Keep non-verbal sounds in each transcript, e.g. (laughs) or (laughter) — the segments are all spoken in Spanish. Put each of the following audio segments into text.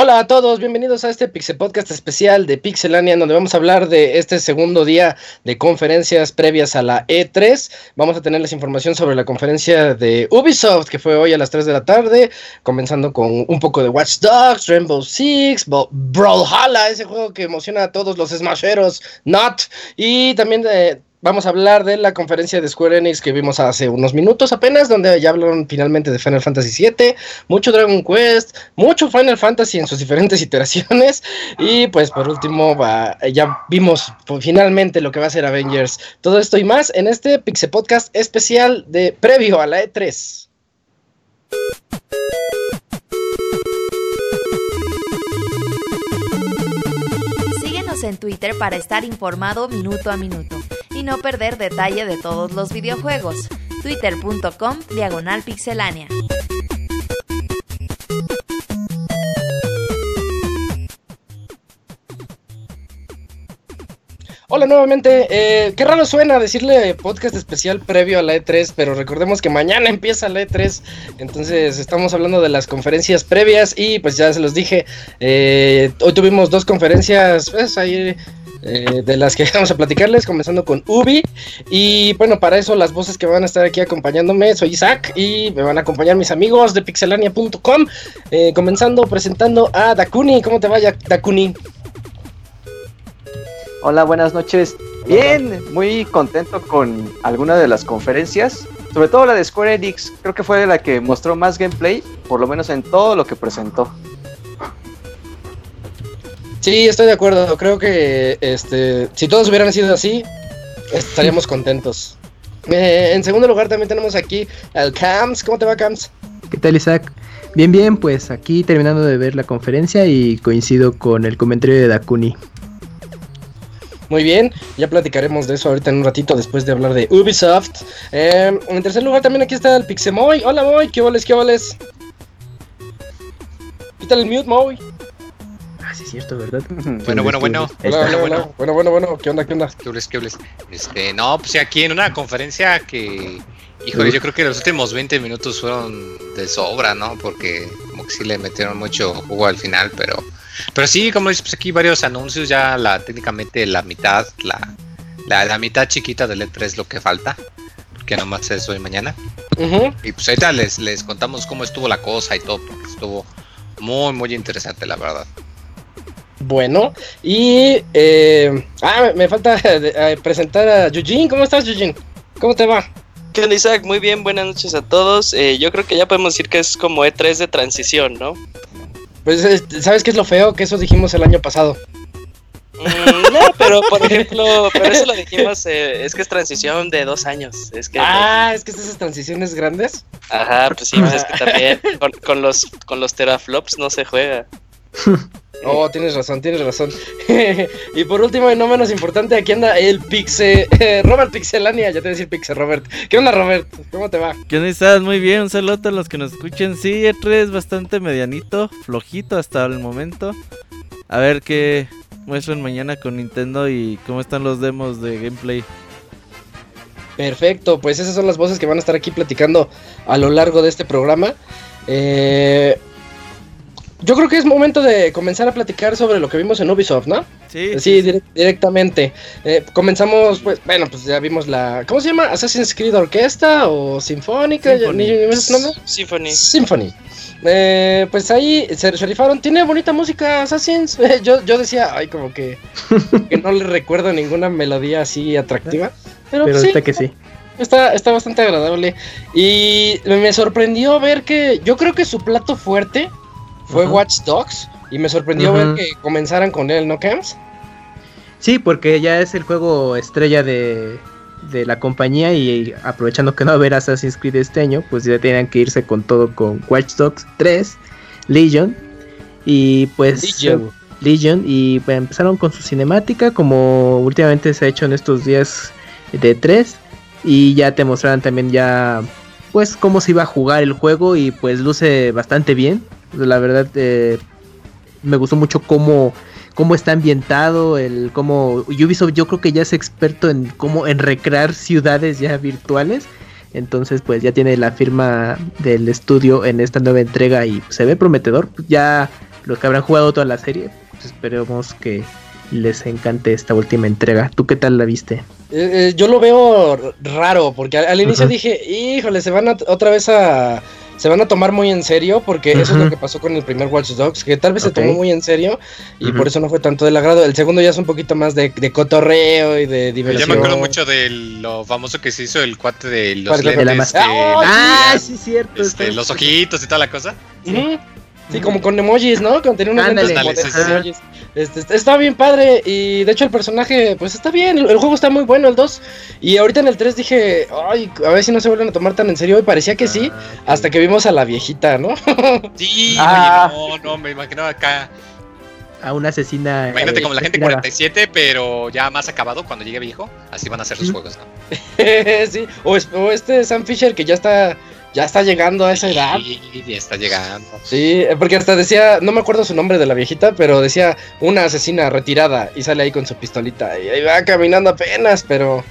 Hola a todos, bienvenidos a este Pixel Podcast especial de Pixelania, donde vamos a hablar de este segundo día de conferencias previas a la E3. Vamos a tenerles información sobre la conferencia de Ubisoft, que fue hoy a las 3 de la tarde, comenzando con un poco de Watch Dogs, Rainbow Six, Brawlhalla, ese juego que emociona a todos los smasheros, Not, y también de vamos a hablar de la conferencia de Square Enix que vimos hace unos minutos apenas, donde ya hablaron finalmente de Final Fantasy VII, mucho Dragon Quest, mucho Final Fantasy en sus (laughs) diferentes iteraciones, y pues por último ya vimos finalmente lo que va a ser Avengers. Todo esto y más en este Pixel Podcast especial de previo a la E3. Síguenos en Twitter para estar informado minuto a minuto no perder detalle de todos los videojuegos. Twitter.com Diagonal Pixelánea. Hola nuevamente, eh, qué raro suena decirle podcast especial previo a la E3, pero recordemos que mañana (laughs) empieza la E3, entonces estamos hablando de las conferencias previas y pues ya se los dije, eh, hoy tuvimos dos conferencias, pues ahí eh, de las que vamos a platicarles, comenzando con Ubi. Y bueno, para eso las voces que van a estar aquí acompañándome, soy Isaac y me van a acompañar mis amigos de pixelania.com, eh, comenzando presentando a Dakuni. ¿Cómo te vaya, Dakuni? Hola, buenas noches. Bien, muy contento con alguna de las conferencias, sobre todo la de Square Enix, creo que fue la que mostró más gameplay, por lo menos en todo lo que presentó. Sí, estoy de acuerdo. Creo que este, si todos hubieran sido así, estaríamos (laughs) contentos. Eh, en segundo lugar también tenemos aquí al Cams. ¿Cómo te va, Cams? ¿Qué tal, Isaac? Bien, bien, pues aquí terminando de ver la conferencia y coincido con el comentario de Dakuni. Muy bien, ya platicaremos de eso ahorita en un ratito después de hablar de Ubisoft. Eh, en tercer lugar también aquí está el Pixemoy. Hola Moy, ¿qué voles, qué voles? Quítale el mute, Moy sí es cierto, ¿verdad? Bueno, bueno, bueno. Hola, bueno, bueno, bueno, bueno, ¿qué onda, qué onda? ¿Qué hables, qué hables? Este, no, pues aquí en una conferencia que, híjole, yo creo que los últimos 20 minutos fueron de sobra, ¿no? Porque como que sí le metieron mucho jugo al final, pero, pero sí, como dices, pues aquí varios anuncios, ya la, técnicamente la mitad, la, la, mitad chiquita del E3 es lo que falta que nomás es hoy mañana. Y pues ahorita les, les contamos cómo estuvo la cosa y todo, porque estuvo muy, muy interesante, la verdad. Bueno, y eh, ah, me falta (laughs) eh, presentar a Yujin. ¿Cómo estás, Yujin? ¿Cómo te va? ¿Qué onda, Isaac? Muy bien, buenas noches a todos. Eh, yo creo que ya podemos decir que es como E3 de transición, ¿no? Pues, ¿sabes qué es lo feo? Que eso dijimos el año pasado. Mm, no, (laughs) pero por ejemplo, pero eso lo dijimos, es que es transición de dos años. Es que, ah, es que esas transiciones grandes. Ajá, pues sí, pues es que también (laughs) con, los, con los teraflops no se juega. (laughs) Oh, tienes razón, tienes razón. (laughs) y por último, y no menos importante, aquí anda el Pixe, Robert Pixelania, ya te voy a decir Pixe Robert. ¿Qué onda, Robert? ¿Cómo te va? ¿Qué onda, estás? Muy bien, un saludo a los que nos escuchen. Sí, E3 es bastante medianito, flojito hasta el momento. A ver qué muestran mañana con Nintendo y cómo están los demos de gameplay. Perfecto, pues esas son las voces que van a estar aquí platicando a lo largo de este programa. Eh, yo creo que es momento de comenzar a platicar sobre lo que vimos en Ubisoft, ¿no? Sí. Sí, directamente. Eh, comenzamos, pues, bueno, pues ya vimos la. ¿Cómo se llama? ¿Assassin's Creed Orquesta o Sinfónica? Symphony. ¿Es nombre? Symphony. Symphony. Eh, pues ahí se rifaron. Tiene bonita música Assassin's. (laughs) yo, yo decía, ay, como que, que no le recuerdo ninguna melodía así atractiva. Pero, pero sí, que sí. Está, está bastante agradable. Y me sorprendió ver que yo creo que su plato fuerte fue Watch Dogs y me sorprendió ver que comenzaran con él, ¿no, Camps? Sí, porque ya es el juego estrella de, de la compañía y aprovechando que no va a haber Assassin's Creed este año, pues ya tenían que irse con todo con Watch Dogs 3, Legion y pues Legion, Legion y pues, empezaron con su cinemática como últimamente se ha hecho en estos días de 3 y ya te mostraron también ya pues cómo se iba a jugar el juego y pues luce bastante bien la verdad, eh, me gustó mucho cómo, cómo está ambientado, el cómo Ubisoft yo creo que ya es experto en cómo en recrear ciudades ya virtuales. Entonces, pues ya tiene la firma del estudio en esta nueva entrega y se ve prometedor. Ya los que habrán jugado toda la serie, pues esperemos que les encante esta última entrega. ¿Tú qué tal la viste? Eh, eh, yo lo veo raro, porque al, al inicio dije, híjole, se van a, otra vez a... Se van a tomar muy en serio, porque eso es lo que pasó con el primer Watch Dogs, que tal vez se tomó muy en serio y por eso no fue tanto del agrado. El segundo ya es un poquito más de, de cotorreo y de Yo diversión. me acuerdo mucho de lo famoso que se hizo el cuate de los ¿Cuál, cuál, lentes, de la que- Ah, sí, cierto. este, los ojitos y toda la cosa. Sí, como con emojis, ¿no? Con tenía unos Ándale. lentes como de Ándale, sí, sí. emojis. Este, está- bien padre y de hecho el personaje pues está bien, el, el juego está muy bueno el 2 y ahorita en el 3 dije, ay, a ver si no se vuelven a tomar tan en serio y parecía que sí, hasta que vimos a la viejita, ¿no? (laughs) Sí, Ah. oye, no, no, me imagino acá. A una asesina. Imagínate eh, como la gente retirada. 47, pero ya más acabado cuando llegue viejo. Así van a ser Ujú. juegos, ¿no? (laughs) sí, o, o este Sam Fisher que ya está ya está llegando a esa edad. Sí, ya está llegando. Sí, eh, porque hasta decía, no me acuerdo su nombre de la viejita, pero decía una asesina retirada y sale ahí con su pistolita y ahí va caminando apenas, pero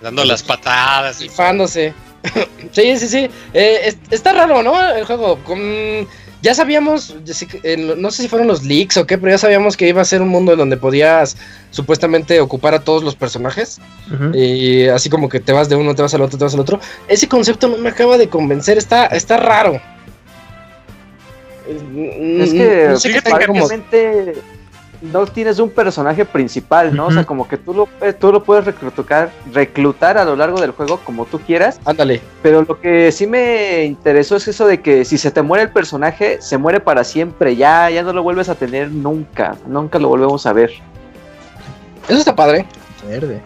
Dando las patadas. y- rifándose. (laughs) sí, sí, sí. Eh, es- está raro, ¿no? El juego. Con- ya sabíamos, no sé si fueron los leaks o qué, pero ya sabíamos que iba a ser un mundo en donde podías supuestamente ocupar a todos los personajes. Y así como que te vas de uno, te vas al otro, te vas al otro. Ese concepto no me acaba de convencer, está, está raro. Es mm, que no sé qué fíjate que como- no tienes un personaje principal, ¿no? O sea, como que tú lo, tú lo puedes reclutar, reclutar a lo largo del juego como tú quieras, Ándale. pero lo que sí me interesó es eso de que si se te muere el personaje, se muere para siempre, ya, ya no lo vuelves a tener nunca, nunca lo volvemos a ver. Eso está padre. Verde.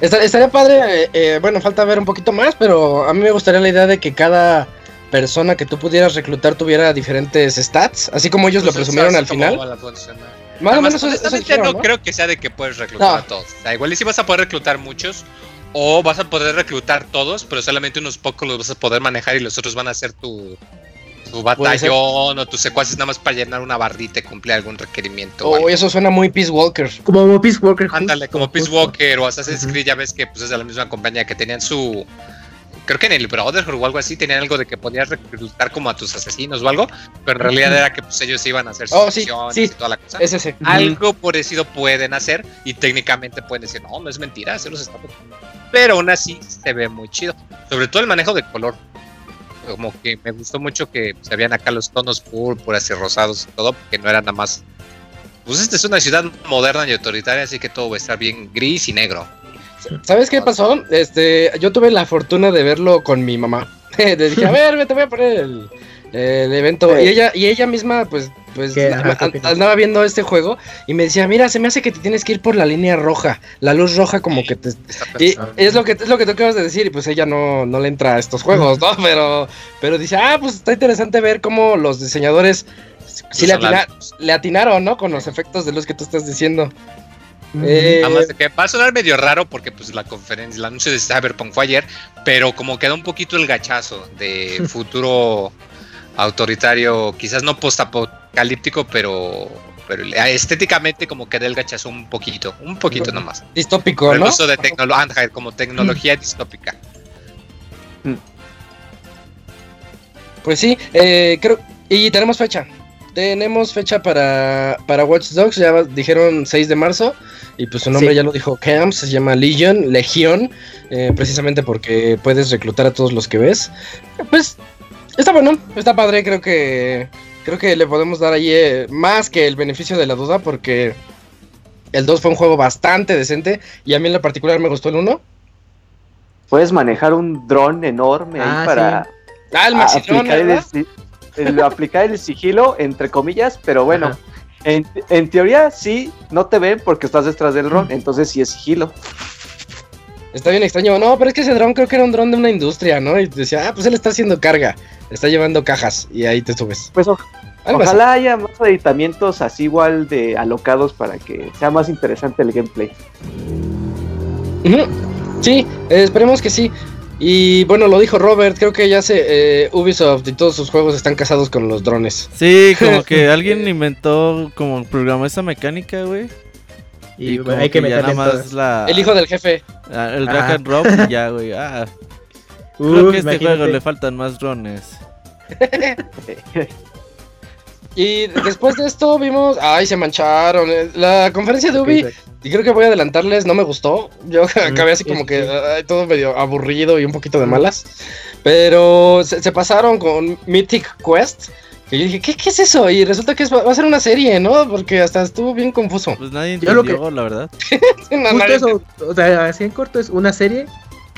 Esta- estaría padre, eh, eh, bueno, falta ver un poquito más, pero a mí me gustaría la idea de que cada persona que tú pudieras reclutar tuviera diferentes stats, así como ellos lo Pues, presumieron al final. Más o menos eso, no, ¿no? creo que sea de que puedes reclutar No. a todos. O sea, igual y si vas a poder reclutar muchos, o vas a poder reclutar todos, pero solamente unos pocos los vas a poder manejar y los otros van a ser tu, tu batallón o tus secuaces nada más para llenar una barrita y cumplir algún requerimiento. o Oh, algo. eso suena muy Peace Walker. Como Peace Walker. justo, Ándale, como Peace justo. Walker o Assassin's. Creed, ya ves que pues es de la misma compañía que tenían su. Creo que en el Brotherhood o algo así tenían algo de que podías reclutar como a tus asesinos o algo, pero en realidad era que pues ellos iban a hacer sus Oh, sí, sí. y toda la cosa. Es ese. Algo parecido pueden hacer y técnicamente pueden decir, no, no es mentira, se los está metiendo". Pero aún así se ve muy chido. Sobre todo el manejo de color. Como que me gustó mucho que se veían acá los tonos púrpuras y rosados y todo, porque no era nada más. Pues esta es una ciudad moderna y autoritaria, así que todo va a estar bien gris y negro. ¿Sabes qué pasó? Este, yo tuve la fortuna de verlo con mi mamá. (laughs) Le dije, a ver, te voy a poner el, el evento. Sí. Y ella, y ella misma, pues, pues andaba viendo este juego y me decía, mira, se me hace que te tienes que ir por la línea roja. La luz roja como que te... Y es lo que es lo que tú acabas de decir, y pues ella no, no le entra a estos juegos, ¿no? (laughs) Pero, pero dice, ah, pues está interesante ver cómo los diseñadores sí le, atina- le atinaron, ¿no? Con los efectos de luz que tú estás diciendo. Eh, Además de que va a sonar medio raro porque pues la conferencia, el anuncio de Cyberpunk fue ayer, pero como queda un poquito el gachazo de (laughs) futuro autoritario, quizás no postapocalíptico, pero, pero estéticamente como queda el gachazo un poquito, un poquito nomás. distópico, el ¿no? uso de tecnología, como tecnología distópica. Pues sí, eh, creo. Y tenemos fecha. Tenemos fecha para, para Watch Dogs. Ya va- dijeron 6 de marzo. Y pues su nombre Sí. ya lo dijo Camp. Se llama Legion. Legión. eh, precisamente porque puedes reclutar a todos los que ves. Pues está bueno. Está padre. Creo que. Creo que le podemos dar ahí eh, más que el beneficio de la duda. Porque el 2 fue un juego bastante decente. Y a mí en lo particular me gustó el 1. Puedes manejar un dron enorme Ah, ahí para Ah, el a- Maxidrón, aplicar, el, el- aplicar el sigilo, entre comillas, pero bueno, en, en teoría sí, no te ven porque estás detrás del dron, entonces sí es sigilo. Está bien extraño. No, pero es que ese dron creo que era un dron de una industria, ¿no? Y decía, ah, pues él está haciendo carga. Está llevando cajas y ahí te subes. Pues o- Algo así. ojalá haya más aditamientos así igual de alocados para que sea más interesante el gameplay. Sí, eh, esperemos que sí. Y bueno, lo dijo Robert, creo que ya se eh, Ubisoft y todos sus juegos están casados con los drones. Sí, como que (laughs) alguien inventó, como programó esa mecánica, güey. Y, Y, bueno, como hay que que ya meterle nada en más la... El hijo del jefe. ah, el Ah. drag and drop y ya, (laughs) güey. Ah, creo Uf, que a este imagínate. juego le faltan más drones. (laughs) Y después de esto vimos, ay, se mancharon. eh, La conferencia de Ubi, y creo que voy a adelantarles, no me gustó. Yo acabé así sí, como sí, que sí. ay, todo medio aburrido y un poquito de malas. Pero se, se pasaron con Mythic Quest. Que yo dije, ¿qué, qué es eso? Y resulta que es- va a ser una serie, ¿no? Porque hasta estuvo bien confuso. Pues nadie Yo lo entendió, la verdad. (laughs) No, Justo nadie- eso, o sea, así en corto es una serie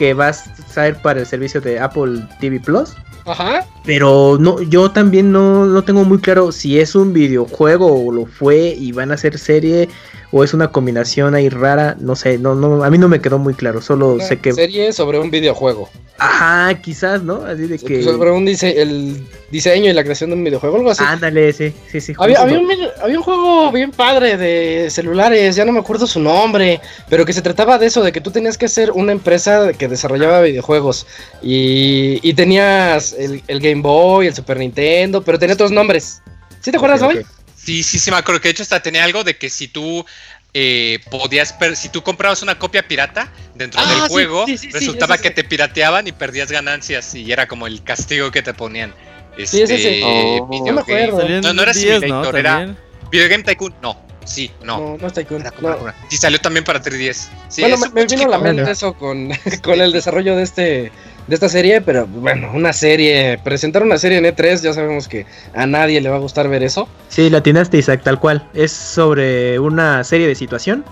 que va a salir para el servicio de Apple TV Plus. Ajá. Pero no, yo también no, no tengo muy claro si es un videojuego o lo fue y van a hacer serie o es una combinación ahí rara, no sé, no, no, a mí no me quedó muy claro, solo Una sé que, serie sobre un videojuego. ajá, quizás, ¿no? Así de que, Sobre un dise- el diseño y la creación de un videojuego, algo así. ándale, sí, sí, sí. Había, había, un, video- había un juego bien padre de celulares, ya no me acuerdo su nombre, pero que se trataba de eso, de que tú tenías que ser una empresa que desarrollaba videojuegos y, y tenías el, el Game Boy, el Super Nintendo, pero tenía otros nombres. ¿Sí te acuerdas, hoy? ok. Sí, sí, sí, me acuerdo que de hecho hasta tenía algo de que si tú eh, podías, si tú comprabas una copia pirata dentro Ah, del sí, juego, sí, sí, sí, resultaba que sí. te pirateaban y perdías ganancias y era como el castigo que te ponían. Sí, ese sí. Este, Oh. video No me acuerdo. No, no era 10, ¿no? Simulator, era- También. Video Game Tycoon, no, sí, no. No, no está Tycoon. Era como no. una- Sí, salió también para 3DS. Sí, bueno, es me, vino a la mente eso con, (laughs) con el desarrollo de este de esta serie, pero bueno, una serie, presentar una serie en E3, ya sabemos que a nadie le va a gustar ver eso. Sí, la atinaste, Isaac, tal cual. Es sobre una serie de situación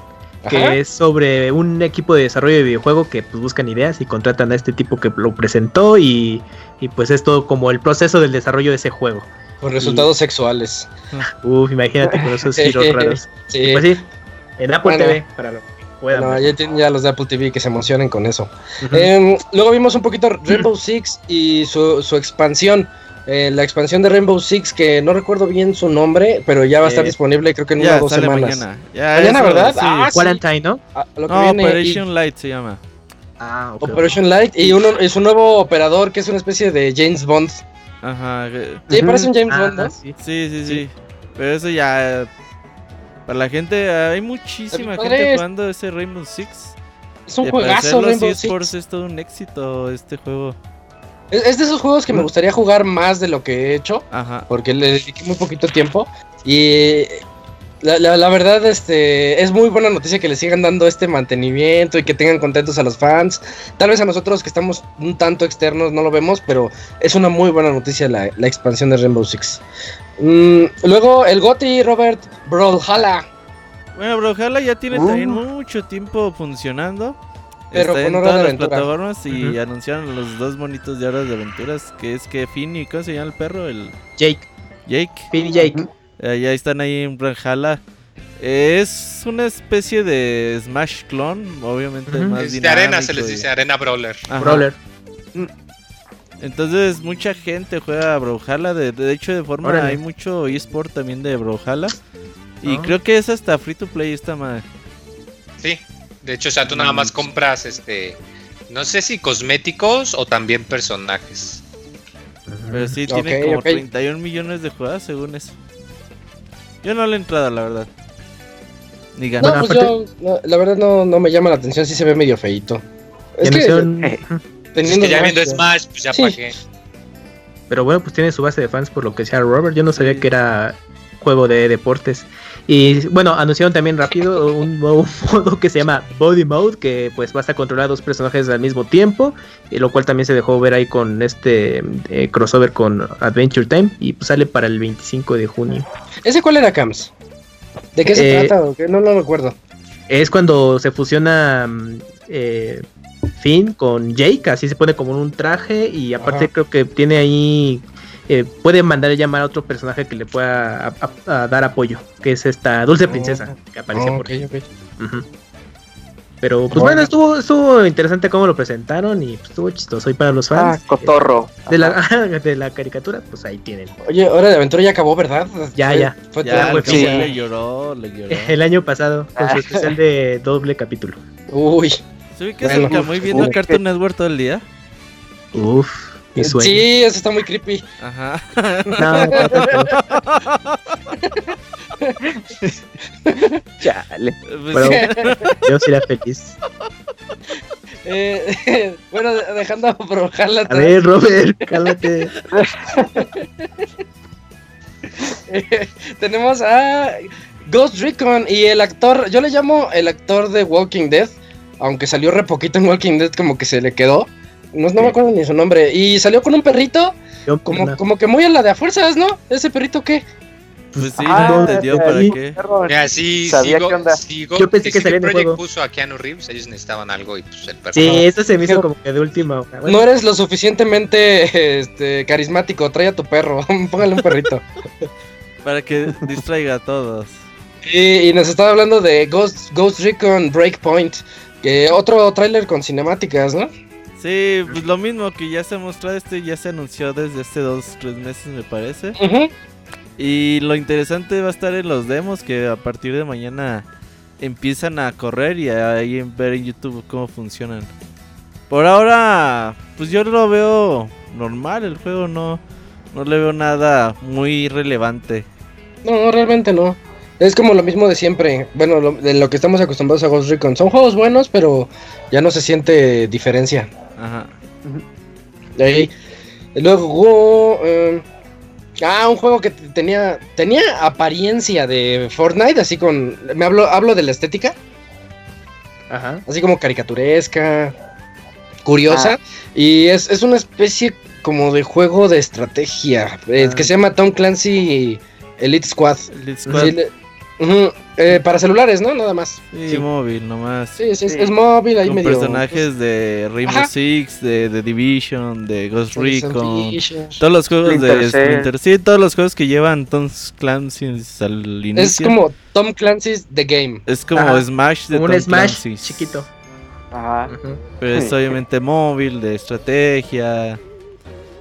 Ajá. que es sobre un equipo de desarrollo de videojuego que pues buscan ideas y contratan a este tipo que lo presentó y, y pues es todo como el proceso del desarrollo de ese juego. Con resultados sexuales. Uf, imagínate con esos (laughs) giros raros. Sí. Y pues sí, en Apple Bueno. TV, para lo puedan. No, ya tienen ya los de Apple TV que se emocionen con eso. Em, luego vimos un poquito (clears throat) Rainbow Six y su, su expansión. Eh, la expansión de Rainbow Six, que no recuerdo bien su nombre, pero ya va a estar Eh, disponible creo que en una Ya, o dos sale semanas. mañana. Ya, Mañana, eso, ¿verdad? sí. Ah. Quarantine, ¿no? A- a lo que No, viene, y- Operation Light se llama. Ah, ok. Operation Light y uno y su nuevo operador que es una especie de James Bond. Ajá. Sí, parece un James Ah, Bond, ¿no? Sí, sí, Sí. Pero eso ya. Para la gente, hay muchísima gente jugando ese Rainbow Six. Es un Y juegazo Rainbow Six. es todo un éxito este juego. Es, es de esos juegos que me gustaría jugar más de lo que he hecho. Ajá. porque le dediqué muy poquito tiempo y la, la- la verdad este es muy buena noticia que le sigan dando este mantenimiento y que tengan contentos a los fans tal vez a nosotros que estamos un tanto externos no lo vemos pero es una muy buena noticia la, la expansión de Rainbow Six Mm, luego el Goti Robert Brawlhalla Bueno, Brawlhalla ya tiene Uh. también mucho tiempo funcionando. Pero Está con en Hora de todas las Aventura. plataformas y anunciaron los dos bonitos de horas de aventuras, que es que Finn y ¿cómo se llama el perro? El Jake, Jake. Finn y Jake. Eh, ya están ahí en Brawlhalla. Es una especie de Smash clone, obviamente Ujú. más Es de dinámico. arena se les y- dice, arena brawler. Ajá. Brawler. Entonces mucha gente juega a Brawlhalla, de, de hecho de forma Órale. hay mucho eSport también de Brawlhalla. Y Ah. creo que es hasta free to play esta madre. Sí, de hecho, o sea, tú nada más compras este, no sé si cosméticos o también personajes. Pero sí tiene como ok. 31 millones de jugadas según eso. Yo no le he entrado, la verdad. Ni no, ganas. pues yo no, la verdad no, no me llama la atención sí se ve medio feito es que Es teniendo que ya viendo Smash, pues ya Sí. pagué. Pero bueno, pues tiene su base de fans por lo que sea Robert. Yo no sabía que era juego de deportes. Y bueno, anunciaron también rápido un nuevo (laughs) modo que se llama Body Mode, que pues vas a controlar dos personajes al mismo tiempo, y lo cual también se dejó ver ahí con este eh, crossover con Adventure Time, y pues sale para el 25 de junio. ese cuál era Cams de qué se Eh, trata o qué? no lo recuerdo Es cuando se fusiona mm, eh, Finn con Jake, así se pone como en un traje y aparte Ajá. creo que tiene ahí, eh, puede mandar a llamar a otro personaje que le pueda a- a- a dar apoyo, que es esta Dulce Princesa que aparece Oh, por ok, ahí. ok. Ujú. Pero pues Bueno. bueno, estuvo, estuvo interesante cómo lo presentaron y pues, estuvo chistoso. Y para los Ah, fans cotorro. de, la, (laughs) de la caricatura, pues ahí tienen. Oye, Hora de Aventura ya acabó, ¿verdad? Ya, ya. Fue Ya, todo el el sí. cabrón le lloró, le lloró. (laughs) El año pasado, con su Ah. especial de doble capítulo. Uy, ¿Se ve que Bueno, es el Camuy viendo uy. Cartoon Network todo el día? Uf, mi sueño. Sí, eso está muy creepy. Ajá. No, tampoco. (laughs) Chale. Pues, Pero yo sería feliz. Eh, (laughs) bueno, dejando por Ojalá A ver, Robert, cálmate. Eh, (laughs) tenemos a Ghost Recon y el actor, yo le llamo el actor de Walking Dead, aunque salió re poquito en Walking Dead, como que se le quedó. No, no me acuerdo ni su nombre. Y salió con un perrito, Yo, como, no. como que muy a la de a fuerzas, ¿no? ¿Ese perrito qué? pues sí, Ah, no entendió para qué. Mira, sí, Sabía qué onda. sí, Go- Yo pensé que salía en el Project juego. puso a Keanu Reeves, ellos necesitaban algo y pues el perro. Sí, eso se me hizo como que de última hora. Bueno, No eres lo suficientemente este, carismático, trae a tu perro, (laughs) póngale un perrito. Para que distraiga a todos. Y, y nos estaba hablando de Ghost, Ghost Recon Breakpoint, que otro tráiler con cinemáticas, ¿no? Sí, pues lo mismo que ya se ha mostrado este, ya se anunció desde hace dos, tres meses me parece. Y lo interesante va a estar en los demos que a partir de mañana empiezan a correr y ahí ver en YouTube cómo funcionan. Por ahora, pues yo lo veo normal, el juego no, no le veo nada muy relevante. No, realmente no. Es como lo mismo de siempre. Bueno, lo- de lo que estamos acostumbrados a Ghost Recon. Son juegos buenos, pero ya no se siente diferencia. Ajá. De ahí. Luego. eh, ah, un juego que tenía. Tenía apariencia de Fortnite, así con. Me hablo, hablo de la estética. Ajá. Así como caricaturesca. Curiosa. Y es, es una especie como de juego de estrategia. eh, Ah. Que se llama Tom Clancy Elite Squad. Elite Squad, Sí, eh, para celulares, ¿no? Nada más. sí, sí. móvil nomás. Sí, sí, es, Sí. es móvil, ahí Con medio. personajes de Rainbow Ajá. Six, de The Division, de Ghost Recon. Todos los juegos Splinter de. Splinter, sí, todos los juegos que llevan Tom Clancy al inicio. Es como Tom Clancy's The Game. Es como Ajá, Smash de Como un Tom Smash Clancy. chiquito. Ajá. Pero es obviamente móvil, de estrategia.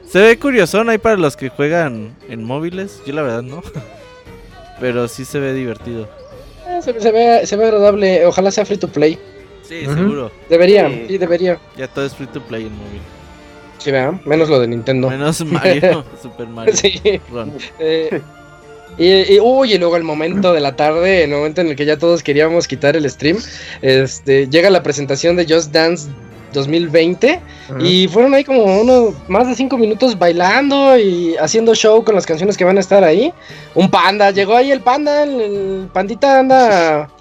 Se ve curiosón ahí para los que juegan en móviles. Yo la verdad no. (laughs) Pero sí se ve divertido. Eh, se, se ve, se ve agradable. Ojalá sea free to play. Sí, seguro. Debería, Sí. sí, debería. Ya todo es free to play en móvil. Sí, vea, menos lo de Nintendo. Menos (laughs) Mario, Super Mario. Sí. Eh, y, y, uy, y luego el momento de la tarde, el momento en el que ya todos queríamos quitar el stream, este, llega la presentación de Just Dance 2020 Ujú. y fueron ahí como unos más de cinco minutos bailando y haciendo show con las canciones que van a estar ahí. Un panda, llegó ahí el panda, el, el pandita anda... (laughs)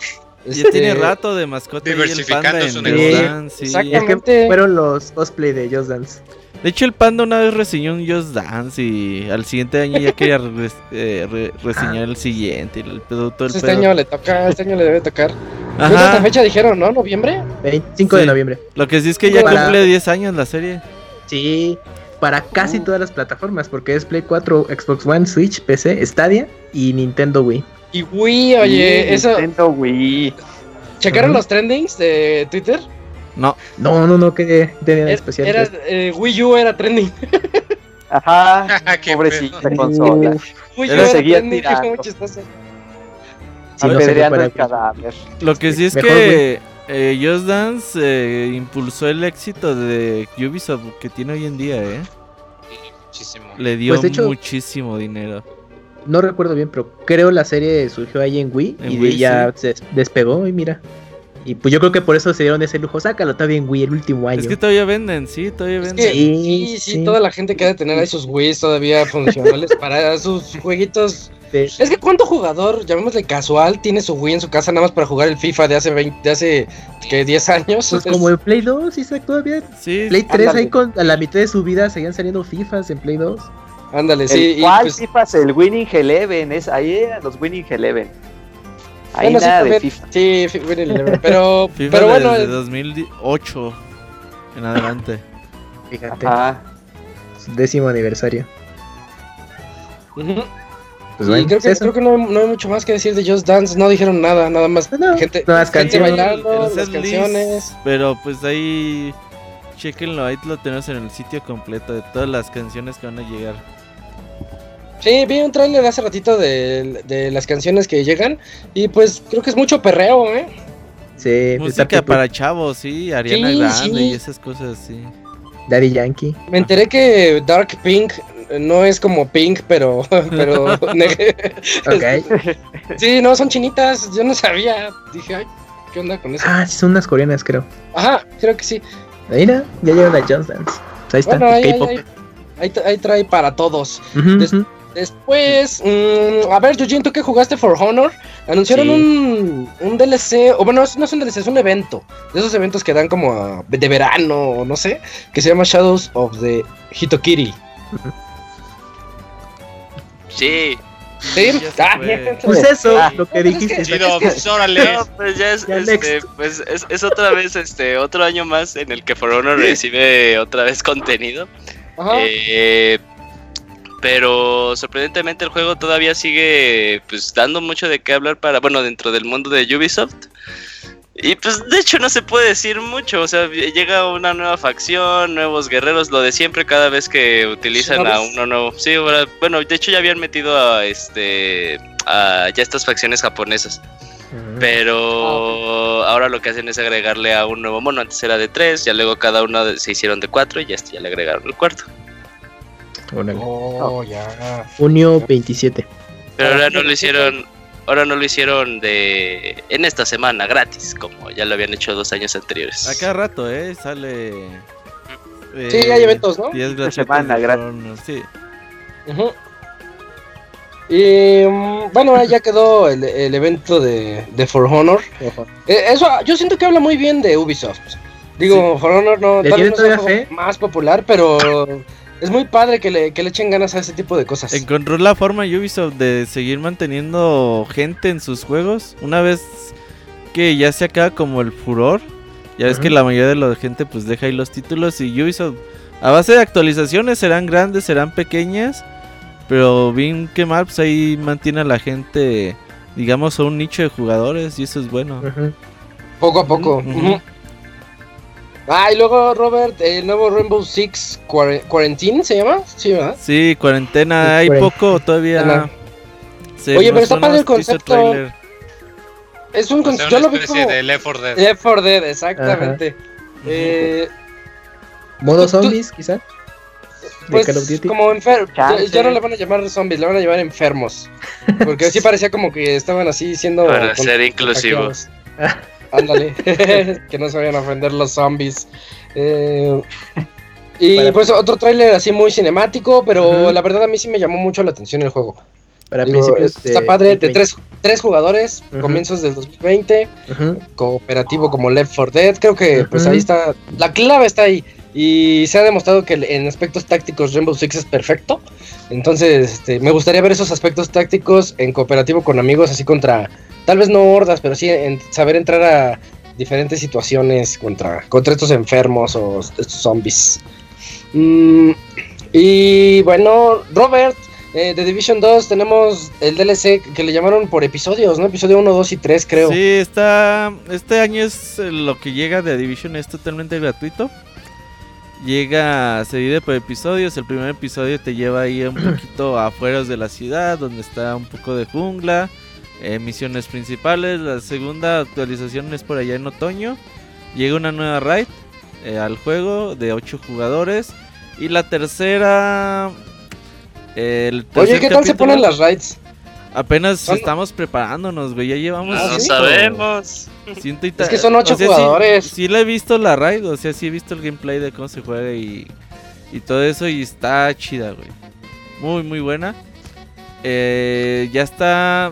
Ya este, tiene rato de mascota el Diversificando panda su negocio. Just Dance, sí. Exactamente. Es que Exactamente. fueron los cosplay de Just Dance. De hecho, el Panda una vez reseñó un Just Dance y al siguiente año ya quería re- eh, re- reseñar el siguiente. y El pedo, todo el Este pedo. año le toca, este año le debe tocar. ¿Qué Ajá. otra fecha dijeron, no? ¿Noviembre? 25 de Sí. noviembre. Lo que sí es que ya Para- cumple 10 años la serie. Sí, para casi todas las plataformas, porque es Play 4, Xbox One, Switch, PC, Stadia y Nintendo Wii. Y Wii, oye, Sí, eso... Nintendo Wii. ¿Checaron Ujú. los trendings de Twitter? No, No, no, no, que tenía de especial. Era, eh, Wii U era trending. (laughs) Ajá. (laughs) Qué Pobrecita pedo. consola. Wii U Era- trending, (laughs) muy chistoso. Sí, no sé, Apedreando para- el cadáver. lo que sí es Mejor, que eh, Just Dance eh, impulsó el éxito de Ubisoft que tiene hoy en día, ¿eh? Muchísimo. Le dio Pues, hecho- muchísimo dinero. No recuerdo bien, pero creo la serie surgió ahí en Wii En y Wii, ya se despegó y mira. Y pues yo creo que por eso se dieron ese lujo. Sácalo todavía en Wii el último año. Es que todavía venden, sí, todavía Es venden. que, Sí, sí, toda la gente que ha de tener ahí sus Wii's todavía funcionales (laughs) para sus jueguitos. Es que cuánto jugador, llamémosle casual, tiene su Wii en su casa nada más para jugar el FIFA de hace 20, de hace que 10 años. Pues Es- como en Play 2, Isaac, todavía. Sí, Play 3 Ándale. ahí con a la mitad de su vida seguían saliendo FIFAs en Play 2. Ándale, sí. cual pues, FIFA es el Winning Eleven, es ahí eran los Winning Eleven. Ahí bueno, sí, nada de también- FIFA. Sí, fi- Winning Eleven, pero, FIFA pero bueno, desde eh, 2008 en adelante. Fíjate, Ajá. décimo aniversario. Pues y bueno, creo que, creo que no, hay, no hay mucho más que decir de Just Dance, no dijeron nada, nada más. No, gente, más gente bailando, las canciones. Pero pues ahí chequenlo, ahí lo tenemos en el sitio completo de todas las canciones que van a llegar. Sí, vi un trailer hace ratito de, de las canciones que llegan y pues creo que es mucho perreo, ¿eh? Sí, Música está para chavos, sí, Ariana Sí, Grande sí. y esas cosas, sí. Daddy Yankee. Me enteré que Dark Pink no es como Pink, pero. (laughs) pero Ok. (laughs) sí, no, son chinitas. Yo no sabía. Dije, ay, ¿qué onda con eso? Ah, sí, son unas coreanas, creo. Ajá, creo que sí. Mira, ya llegan a Just Dance. Ahí está, Bueno, ahí, K-pop. ahí- ahí tra- ahí trae para todos. Des- ujú. Después, mm, a ver, Yujin, tú que jugaste For Honor, anunciaron Sí. un, un DLC, o bueno, no es un DLC, es un evento. De esos eventos que dan como a- de verano, o no sé, que se llama Shadows of the Hitokiri. Sí. ¿Sí? Ah. Pues eso, Ah, lo que dijiste. Chido, pues órale. (laughs) No, pues ya es, Ya este, pues es, es otra vez, este, otro año más en el que For Honor recibe otra vez contenido. Ajá. Eh, pero sorprendentemente el juego todavía sigue pues dando mucho de qué hablar para, bueno, dentro del mundo de Ubisoft. Y pues de hecho no se puede decir mucho, o sea, llega una nueva facción, nuevos guerreros, lo de siempre cada vez que utilizan a uno nuevo. Sí, bueno, de hecho ya habían metido a este a ya estas facciones japonesas. Pero ahora lo que hacen es agregarle a un nuevo mono. Antes era de tres, ya luego cada uno se hicieron de cuatro y ya, este, ya le agregaron el cuarto. Órale. Oh, ya. Junio 27. Pero Ah, ahora no sí, lo hicieron, ahora no lo hicieron de en esta semana gratis, como ya lo habían hecho dos años anteriores. A cada rato, ¿eh? Sale. eh, Sí, hay eventos, ¿no? gratuitos semana gratis. Sí. Y mm, bueno, ya quedó el, el evento de, de For Honor. Eh, eso, yo siento que habla muy bien de Ubisoft. Digo, For Honor no, ¿Le tal vez no juego más popular, pero es muy padre que le, que le echen ganas a ese tipo de cosas. Encontró la forma Ubisoft de seguir manteniendo gente en sus juegos. Una vez que ya se acaba como el furor. Ya ves que la mayoría de la gente pues deja ahí los títulos y Ubisoft a base de actualizaciones serán grandes, serán pequeñas, pero bien que mal pues ahí mantiene a la gente digamos a un nicho de jugadores y eso es bueno. Poco a poco. Ah, y luego Robert, el nuevo Rainbow Six Quar- Quarantine se llama, sí, ¿verdad? Sí, cuarentena, Sí, hay poco todavía. Oye, pero está padre el concepto. Es un concepto, yo lo vi como de Left 4 Dead. Left 4 Dead, exactamente. Eh, Modo zombies, quizá. Pues como enfermos, ya no le van a llamar zombies, le van a llamar enfermos. (laughs) Porque sí parecía como que estaban así siendo... Para ser inclusivo. Ándale, (laughs) que no se vayan a ofender los zombies. Eh, y Para- pues otro tráiler así muy cinemático, pero la verdad a mí sí me llamó mucho la atención el juego. Para Digo, principios está de padre, de 2020. tres, tres jugadores, comienzos del 2020, Ujú. cooperativo como Left 4 Dead, creo que pues ahí está, la clave está ahí. Y se ha demostrado que en aspectos tácticos Rainbow Six es perfecto. Entonces, este, me gustaría ver esos aspectos tácticos en cooperativo con amigos, así contra, tal vez no hordas, pero sí en saber entrar a diferentes situaciones contra, contra estos enfermos o estos zombies. Mm, y bueno, Robert, eh, de Division 2 tenemos el DLC que le llamaron por episodios, ¿no? Episodio 1, 2 y 3 creo. Sí, está. Este año es eh, lo que llega de Division, es totalmente gratuito. Llega, se divide por episodios. El primer episodio te lleva ahí un (clears throat) poquito afuera de la ciudad, donde está un poco de jungla, eh, misiones principales. La segunda actualización es por allá en otoño. Llega una nueva raid eh, al juego de 8 jugadores. Y la tercera. El Oye, ¿qué tal se ponen las raids? Apenas Son- estamos preparándonos, güey. Ya llevamos. Ah, no ¿sí? sabemos. Ciento y Es que son ocho jugadores. Sí, le he visto la raid, o sea, sí he visto el gameplay de cómo se juega y, y todo eso y está chida, güey. Muy, muy buena. Eh, ya está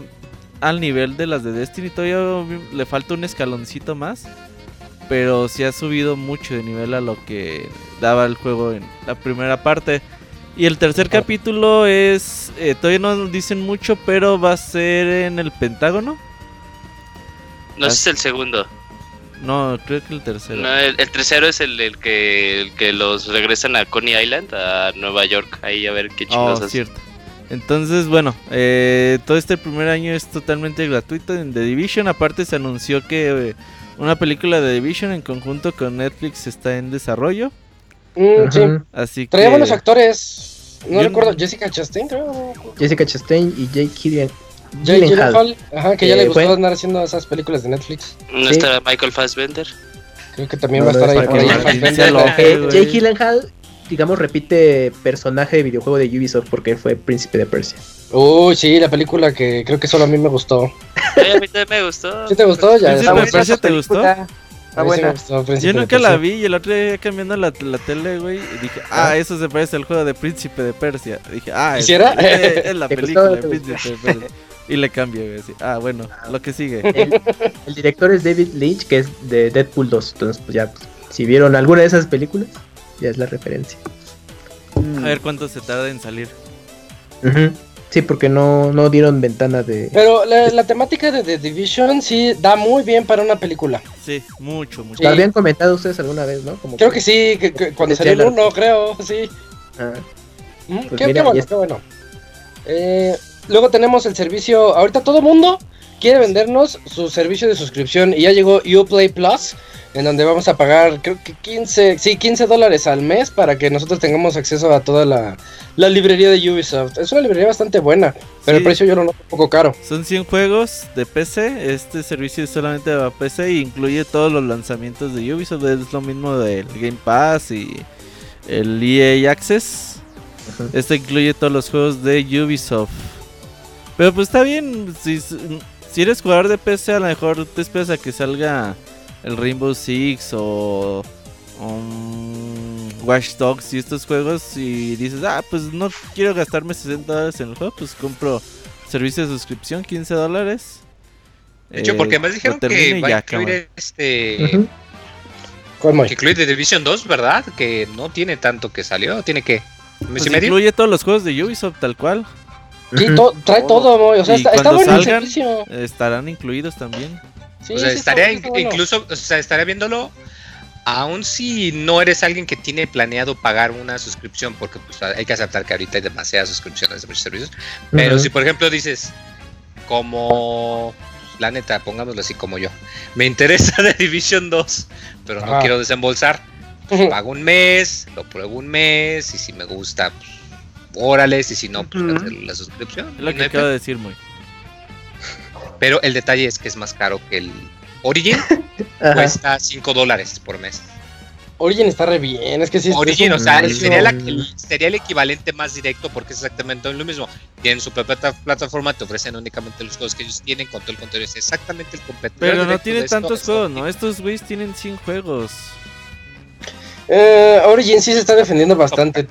al nivel de las de Destiny, todavía le falta un escaloncito más. Pero sí ha subido mucho de nivel a lo que daba el juego en la primera parte. Y el tercer capítulo es, eh, todavía no nos dicen mucho, pero va a ser en el Pentágono. No ese es el segundo. No, creo que el tercero. No, el, el tercero es el, el que, el que los regresan a Coney Island, a Nueva York, ahí a ver qué Oh, chingados hacen. cierto. Entonces, bueno, eh, todo este primer año es totalmente gratuito en The Division. Aparte se anunció que eh, una película de Division en conjunto con Netflix está en desarrollo. Mm, sí. Así Traía que... buenos actores. No Yo- recuerdo, Jessica Chastain, creo. Jessica Chastain y Jake Gyllenhaal. Jake Gyllenhaal. Ajá, que ya Eh, le gustó fue- andar haciendo esas películas de Netflix. ¿No Sí. está Michael Fassbender? Creo que también No, va a no, estar ahí por ahí. Fassbender. Eh. Jake Gyllenhaal, digamos, repite personaje de videojuego de Ubisoft porque fue príncipe de Persia. Uy, sí, la película que creo que solo a mí me gustó. Ay, a mí también me gustó. ¿Sí te gustó? Ya, Príncipe de. Persia te gustó? Está buena. gustó Yo nunca la vi y el otro día cambiando la, la tele, güey, y dije, ah, eso se parece al juego de Príncipe de Persia. Dije, ah, es, ¿Hiciera? es, (laughs) es la (laughs) ¿Te película de ¿Te Príncipe de Persia. Y le cambio, güey, así. Ah, bueno, lo que sigue. (laughs) El, el director es David Lynch, que es de Deadpool 2. Entonces, pues ya, pues, si vieron alguna de esas películas, ya es la referencia. A ver cuánto se tarda en salir. Ujú. Sí, porque no, no dieron ventana de... Pero la, la temática de The Division sí da muy bien para una película. Sí, mucho, mucho. Sí. Lo habían comentado ustedes alguna vez, ¿no? Como Creo que sí, que, que cuando salió el la- 1, creo, sí. Ah, Mm, Pues qué, mira, qué bueno, ya está. qué bueno. Eh, luego tenemos el servicio. Ahorita todo mundo quiere vendernos su servicio de suscripción. Y ya llegó Uplay Plus. En donde vamos a pagar, creo que 15, sí, 15 dólares al mes para que nosotros tengamos acceso a toda la, la librería de Ubisoft. Es una librería bastante buena, pero Sí. el precio yo lo noto un poco caro. Son 100 juegos de PC. Este servicio es solamente para PC y incluye todos los lanzamientos de Ubisoft. Es lo mismo del Game Pass y el EA Access. Ajá. Este incluye todos los juegos de Ubisoft. Pero pues está bien. Si, si eres jugador de PC, a lo mejor te esperas a que salga el Rainbow Six o um, Watch Dogs y estos juegos. Y dices, ah, pues no quiero gastarme 60 dólares en el juego. Pues compro servicio de suscripción, 15 dólares. De hecho, Eh, porque además lo dijeron que va a incluir este. Que incluye The Division 2, ¿verdad? Que no tiene tanto que salió. ¿Tiene que? ¿Un Pues incluye todos los juegos de Ubisoft tal cual. Sí, to- trae todo. O sea, Y está, está servicio. Estarán incluidos también. Sí, o sea, sí, estaría bueno. incluso, o sea, estaría viéndolo. Aún si no eres alguien que tiene planeado pagar una suscripción, porque pues, hay que aceptar que ahorita hay demasiadas suscripciones de muchos servicios. Pero Ujú. si por ejemplo dices, como la neta, pongámoslo así como yo, me interesa (laughs) The Division 2, pero no Ajá. quiero desembolsar, pago un mes, lo pruebo un mes, y si me gusta, pues, órale, y si no, pues Ujú. cancelo la suscripción. Es lo no que acabo de decir, muy. Pero el detalle es que es más caro que el Origin, (laughs) cuesta 5 dólares por mes. Origin está re bien, es que sí. es- Origin, es o sea, sería, la- el, sería el equivalente más directo porque es exactamente lo mismo. Tienen su propia ta- plataforma, te ofrecen únicamente los juegos que ellos tienen con todo el contenido. Es exactamente el competidor. Pero no directo de tiene esto, tantos es juegos, Origin. ¿no? Estos güeyes tienen 100 juegos. Eh, Origin sí se está defendiendo bastante.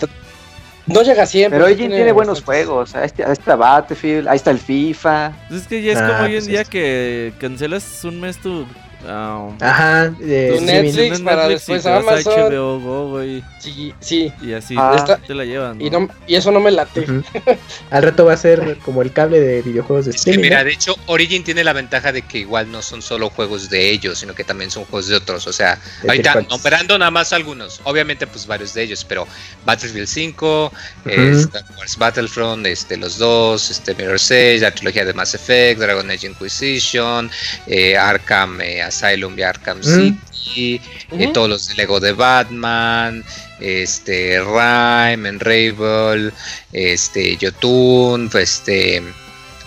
No llega siempre. Pero sí Origin tiene buenos juegos. Ahí está, ahí está Battlefield, ahí está el FIFA. Pues es que ya es Ah, como hoy en pues día es- que cancelas un mes tu. Ah, Ajá. de- Tu Netflix en para y después Amazon. HBO Go, güey. Sí, sí. Y así Ah. Está- te la llevan. Y, ¿no? no, y eso no me late. Ujú. Al rato va a ser como el cable de videojuegos de Es que streaming. mira, ¿no? de hecho, Origin tiene la ventaja de que igual no son solo juegos de ellos, sino que también son juegos de otros. O sea, De ahorita nombrando nada más algunos, obviamente, pues varios de ellos, pero Battlefield 5, eh, Ujú. Star Wars Battlefront, este, los dos, este, Mirror's Edge, la trilogía de Mass Effect, Dragon Age Inquisition, eh, Arkham eh, Asylum y Arkham Ujú. City, eh, Ujú. todos los de Lego de Batman, este, Rime, Enrable, este, Jotun, pues, este,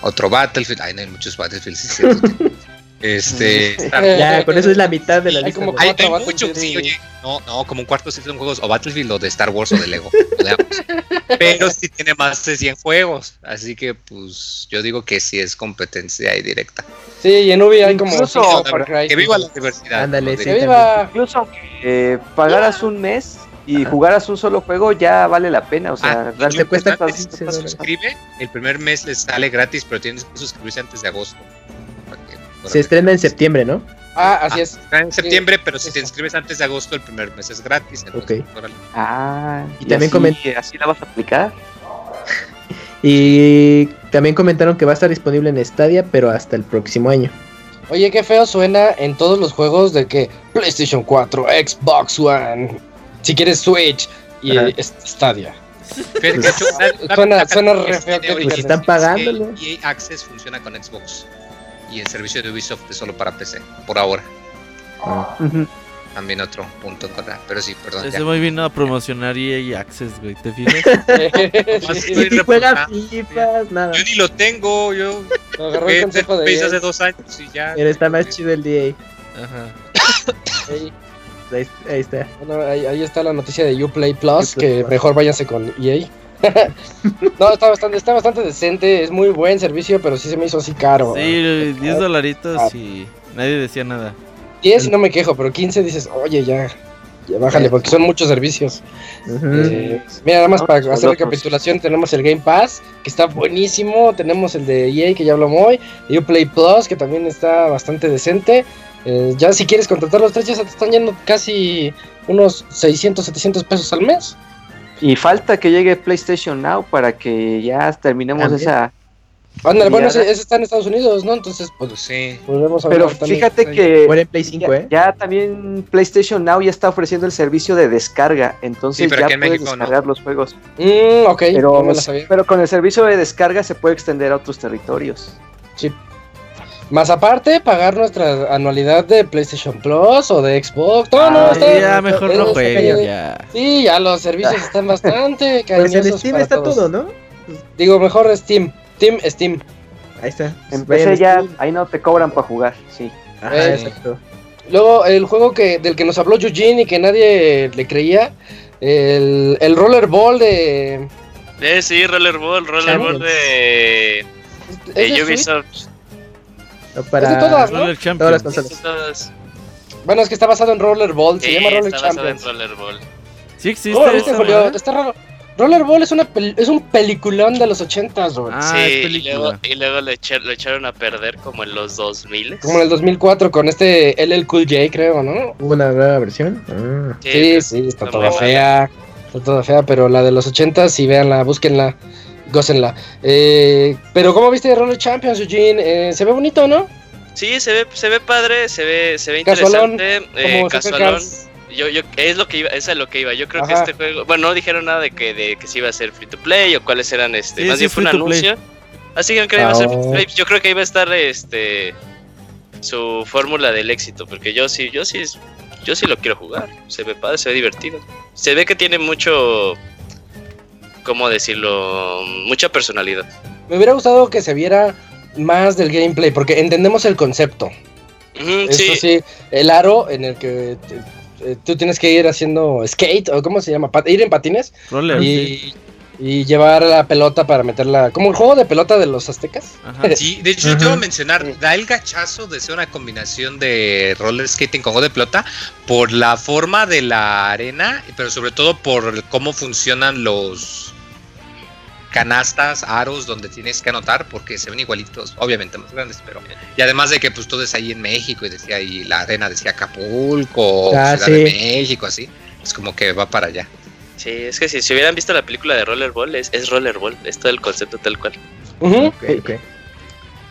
otro Battlefield, ay, no hay muchos Battlefields, sí, sí, sí. (laughs) este, (laughs) Ya, con eso es la mitad de la Hay lista. como hay, hay Battlefield, sí, sí. oye, no, no, como un cuarto sí son juegos o Battlefield o de Star Wars o de Lego, (laughs) pero sí tiene más de 100 juegos, así que pues yo digo que sí es competencia ahí directa. Sí, y en Ubi hay como Incluso- Cry. Que viva la diversidad. Ándale, sí. ¡Que viva! Incluso aunque eh, pagaras un mes y jugaras un solo juego, ya vale la pena. O sea, Ah, te cuesta dólares. suscribe, el primer mes les sale gratis, pero tienes que suscribirse antes de agosto. Se estrena en septiembre, ¿no? Ah, así Ah, es. está en septiembre, pero si eso. te inscribes antes de agosto, el primer mes es gratis. entonces, Ok. órale. Ah, Y y, también comen- así la vas a aplicar. (laughs) Y también comentaron que va a estar disponible en Stadia, pero hasta el próximo año. Oye, qué feo suena en todos los juegos de que PlayStation 4, Xbox One, si quieres Switch y Ajá. Stadia. Una (laughs) Suena- suena re feo que Pues están es que pagándolo. EA Access funciona con Xbox y el servicio de Ubisoft es solo para PC, por ahora. Ujú. También otro punto en contra. Pero sí, perdón. Ese ya. muy vino a promocionar EA Access, güey. ¿Te fijas? (laughs) Sí, Y si juega. FIFA, nada. Yo ni lo tengo, yo lo agarró el consejo de EA. hace dos años y ya. Pero está más chido el DA. Ajá. (coughs) Ahí, Ahí, ahí está. bueno, ahí- ahí está la noticia de Uplay Plus, Uplay que Plus. mejor váyanse con EA. (laughs) no, está bastante, está bastante decente, es muy buen servicio, pero sí se me hizo así caro. Sí, 10 Ah. dolaritos y nadie decía nada. 10 y no me quejo, pero 15 dices, oye, ya, ya bájale, porque son muchos servicios. Eh, mira, nada más No, para hacer locos. recapitulación, tenemos el Game Pass, que está buenísimo, tenemos el de EA, que ya hablamos hoy, y Uplay Plus, que también está bastante decente. Eh, ya si quieres contratar los tres, ya se te están yendo casi unos 600, 700 pesos al mes. Y falta que llegue PlayStation Now para que ya terminemos También. esa. Ándale, bueno, ese está en Estados Unidos, ¿no? Entonces, pues, Pues sí. volvemos a Pero fíjate que Muere en Play 5, ya, ¿eh? ya también PlayStation Now ya está ofreciendo el servicio de descarga, entonces Sí, pero ya en puedes México no. descargar los juegos. Mm, ok, Pero, no me la sabía. pero con el servicio de descarga se puede extender a otros territorios. Más aparte, pagar nuestra anualidad de PlayStation Plus o de Xbox. No, no, Ah, está, ya mejor no está cañón. ya. Sí, ya los servicios están (laughs) bastante Pues en cariñosos Steam para está todos. todo, ¿no? Digo, mejor Steam. Steam, Steam. Ahí está. En a ya, Steam. ahí no te cobran para jugar, sí. Ajá, Eh, exacto. Luego, el juego que del que nos habló Eugene y que nadie le creía. El, el Rollerball de. Eh, sí, Rollerball, Rollerball de, ¿es de? Ubisoft. Para es de todas, ¿no? Roller todas las Champions. consolas. Todas. Bueno, es que está basado en Rollerball. Se Sí, llama Roller está basado en Champions. Rollerball. Sí existe Oh, ¿viste, Julio? Está raro. Rollerball es, una pel- es un peliculón de los 80s, Robert. Ah, sí, es y luego, y luego le, echaron a perder como en los 2000. Como en el 2004 con este LL Cool J, creo, ¿no? ¿Hubo una nueva versión? Ah. Sí, sí, está está toda fea. Está toda fea, pero la de los 80 sí, véanla, búsquenla, gócenla. Eh, pero ¿cómo viste Roller Champions, Eugene? Eh, se ve bonito, ¿no? Sí, se ve, se ve padre, se ve, se ve Casualón, interesante, eh, casualón. Cars. Yo, yo, es lo que iba, es a lo que iba. Yo creo Ajá. que este juego, bueno, no dijeron nada de que, de que se iba a ser free to play o cuáles eran, este, Sí, más sí, bien fue un play. anuncio. Así que que iba a ser free to Ah. play. Yo creo que iba a estar, este, su fórmula del éxito, porque yo sí, yo sí, yo sí lo quiero jugar. Se ve padre, se ve divertido. Se ve que tiene mucho, ¿cómo decirlo? Mucha personalidad. Me hubiera gustado que se viera más del gameplay, porque entendemos el concepto. Eso sí, sí, el aro en el que te- eh, tú tienes que ir haciendo skate, o ¿cómo se llama? Pat- ir en patines Roller, sí. y, y llevar la pelota para meterla, como el juego de pelota de los aztecas. Ajá. (laughs) Sí, de hecho, yo te Ajá. iba a mencionar, da el gachazo de ser una combinación de roller skating con juego de pelota por la forma de la arena, pero sobre todo por cómo funcionan los canastas, aros donde tienes que anotar, porque se ven igualitos, obviamente más grandes, pero y además de que pues todo es ahí en México y decía ahí la arena decía Acapulco, Ah, Ciudad de. México, así, es como que va para allá. sí, es que si, si hubieran visto la película de Rollerball, es, es Rollerball, es todo el concepto tal cual. Ujú. Ok, ok.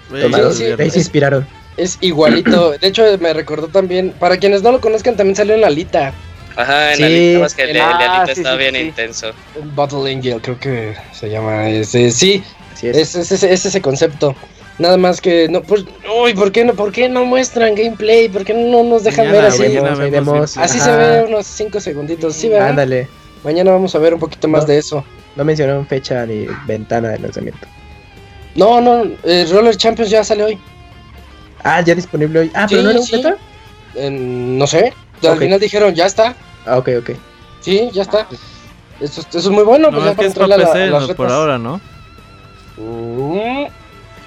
Güey, Tomaron, sí, ya de ahí se inspiraron. Es igualito. De hecho, me recordó también. Para quienes no lo conozcan, también salió en la Lita. Ajá, en Sí. la lista más que el, el Ah, Alita sí, está sí, bien sí. intenso. Battle Angel, creo que se llama ese. Sí, es. es, es, ese- es ese concepto. Nada más que no, pues, uy, ¿por qué no, por qué no muestran gameplay? ¿Por qué no nos dejan Mañana, ver así? mañana Vemos, vemos. Así Ajá. se ve unos 5 segunditos, sí, ¿verdad? Ándale. Mañana vamos a ver un poquito más No. de eso. No mencionaron fecha ni ventana de lanzamiento. No, no, eh, Roller Champions ya sale hoy. Ah, ya disponible hoy. Ah, Sí, pero no era un sí. beta. Eh, no sé, al final dijeron, ya está. Ah, ok, ok. Sí, ya está. Eso, eso es muy bueno, No, pues ya que es para la- PC a las no, por ahora, ¿no? Mm,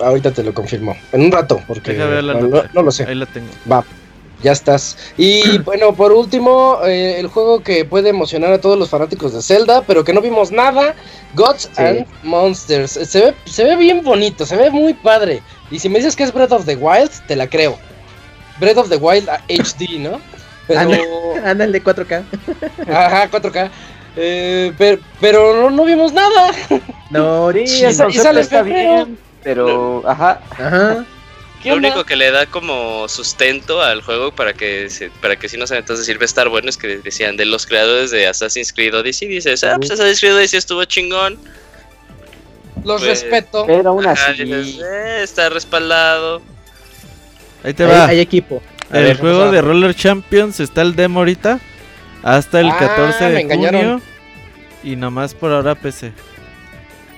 ahorita te lo confirmo. En un rato, porque la no, nota. no- no lo sé. Ahí la tengo. Va, ya estás. Y (clears throat) bueno, por último, eh, el juego que puede emocionar a todos los fanáticos de Zelda, pero que no vimos nada, Gods Sí. and Monsters. Eh, Se ve, se ve bien bonito, se ve muy padre. Y si me dices que es Breath of the Wild, te la creo. Breath of the Wild ah, HD, ¿no? Pero... Ándale, 4K. Ajá, 4K. Eh, pero pero no, no vimos nada. No, Sí, el y sale está bien, pero, ajá, Ajá. ¿Qué Lo onda? único que le da como sustento al juego para que se, para que si no saben entonces sirve estar bueno es que decían de los creadores de Assassin's Creed Odyssey dices ah pues Assassin's Creed Odyssey estuvo chingón Los pues, respeto. pero aún Ajá, así, dices, "Eh, está respaldado Ahí te Hay, va. hay equipo. El ver, juego de Roller Champions está el demo ahorita. Hasta el Ah, 14 me de engañaron. junio. Y nomás por ahora PC.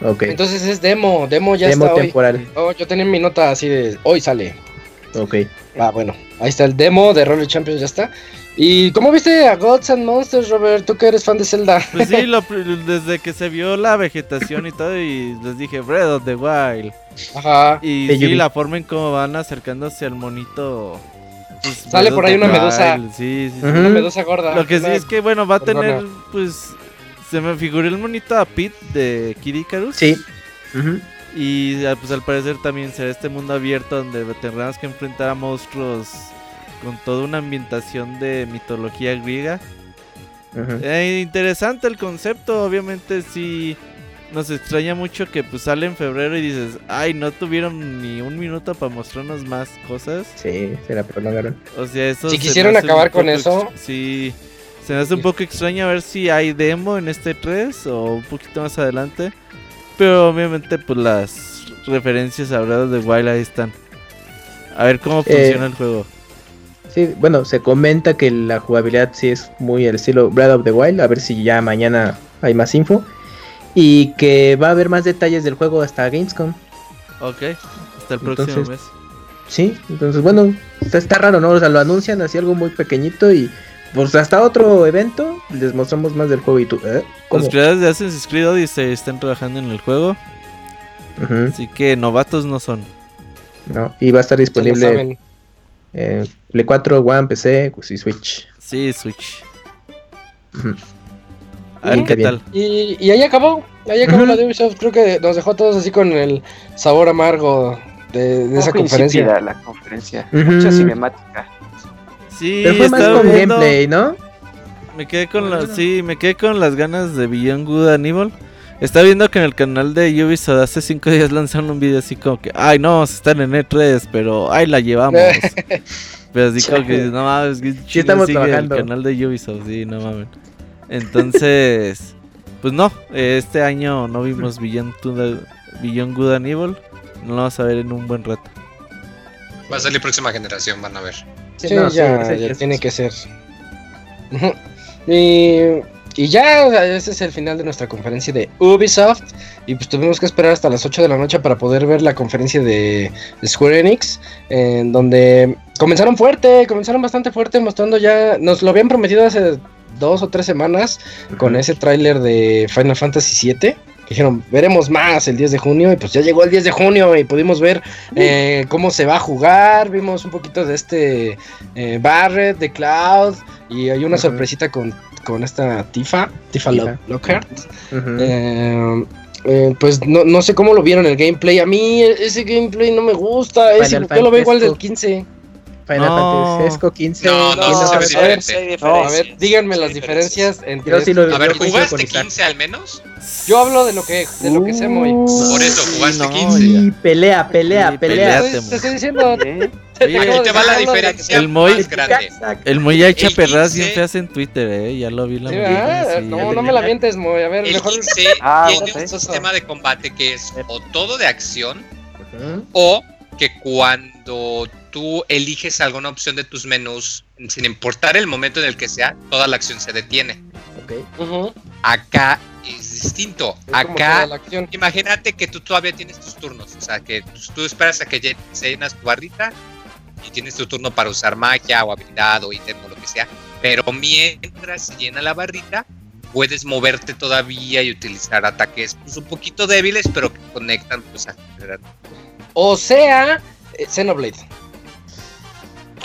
Ok. Entonces es demo, demo ya Demo está hoy. temporal. Oh, yo tenía mi nota así de hoy sale. Ok. Ah, bueno, ahí está el demo de Roller Champions, ya está. ¿Y cómo viste a Gods and Monsters, Robert? Tú que eres fan de Zelda. (laughs) Pues sí, (laughs) lo desde que se vio la vegetación y todo, y les dije Breath of the Wild. Ajá. Y sí, la forma en cómo van acercándose al monito. Pues, Sale por ahí una medusa. Wild, Sí, sí, sí. Una medusa gorda. Lo que sí es que, bueno, va a Perdona. tener, pues. Se me figuró el monito a Pete de Kid Icarus. Sí. Y ah, pues al parecer también será este mundo abierto donde tendremos que enfrentar a monstruos con toda una ambientación de mitología griega. Eh, interesante el concepto, obviamente sí nos extraña mucho que pues sale en febrero y dices, ay, no tuvieron ni un minuto para mostrarnos más cosas. Sí, se la prolongaron. O sea, eso... Si se quisieron acabar con eso. Sí, se me hace un poco extraño a ver si hay demo en este 3 o un poquito más adelante. Pero obviamente pues las referencias a Breath of the Wild ahí están. A ver cómo Eh, funciona el juego. Sí, bueno, se comenta que la jugabilidad sí es muy el estilo Breath of the Wild. A ver si ya mañana hay más info. Y que va a haber más detalles del juego hasta Gamescom. Ok, hasta el próximo entonces- mes. Sí, entonces bueno, está, está raro, ¿no? O sea, lo anuncian así algo muy pequeñito y pues hasta otro evento les mostramos más del juego y tú, ¿eh? Los creadores de Assassin's Creed Odyssey están trabajando en el juego, Ujú, así que novatos no son. no, y va a estar disponible en Play 4, One, PC pues, y Switch. Sí, Switch. Ujú. A ver Sí, qué tal. Y, y ahí acabó. Ahí acabó Ujú. la de Ubisoft. Creo que nos dejó a todos así con el sabor amargo de, de esa conferencia. la conferencia. Mucha cinemática. Sí, Pero fue más con viendo- gameplay, ¿no? Me quedé con las, sí, me quedé con las ganas de Beyond Good Evil. Estaba viendo que en el canal de Ubisoft hace 5 días lanzaron un video así como que, ay no, se están en E3, pero ahí la llevamos. (laughs) pero así como que, no mames, que Sí estamos trabajando. El canal de Ubisoft, sí, no mames. Entonces, pues no, este año no vimos Beyond, Good- Beyond Good and Evil. No lo vamos a ver en un buen rato. Va a salir próxima generación, van a ver. Sí, no, ya, sí, ya tiene que ser. (laughs) Y, y ya, ese es el final de nuestra conferencia de Ubisoft. Y pues tuvimos que esperar hasta las 8 de la noche para poder ver la conferencia de Square Enix. En donde comenzaron fuerte, comenzaron bastante fuerte, mostrando ya. Nos lo habían prometido hace dos o tres semanas con ese tráiler de Final Fantasy VII. que Dijeron, veremos más el 10 de junio y pues ya llegó el 10 de junio y pudimos ver eh, cómo se va a jugar. Vimos un poquito de este eh, Barret, de Cloud y hay una sorpresita con, con esta Tifa, Tifa Tifa. Lockhart. Eh, eh, pues no, no sé cómo lo vieron el gameplay. A mí ese gameplay no me gusta. Yo lo veo igual del Fantasy. 15. Final No. Fantasy Esco 15. No, no, no, se ve a ver, No, a ver, díganme sí las diferencias entre. Yo sí lo- A ver, ¿jugaste con Isaac. 15 al menos? Yo hablo de lo que, de lo que sé muy. Por eso, jugaste no, 15. Y pelea, pelea, pelea. Te estoy diciendo. ¿Eh? Oye, Aquí te va la diferencia El Moy- más grande. El muy echa El perras bien 15. feas en Twitter, eh. Ya lo vi la Sí, ¿verdad? sí, no, ya no me la mientes, Moy. A ver, El mejor. 15 (laughs) Ah, tiene un sistema de combate que es o todo de acción o que cuando tú eliges alguna opción de tus menús, sin importar el momento en el que sea, toda la acción se detiene. Ok. Ujú, Acá es distinto. es Acá toda la acción. Imagínate que tú todavía tienes tus turnos, o sea, que tú, tú esperas a que se llenas tu barrita y tienes tu turno para usar magia o habilidad o ítem o lo que sea, pero mientras se llena la barrita, puedes moverte todavía y utilizar ataques pues, un poquito débiles, pero que conectan pues a generar- O sea, eh, Xenoblade.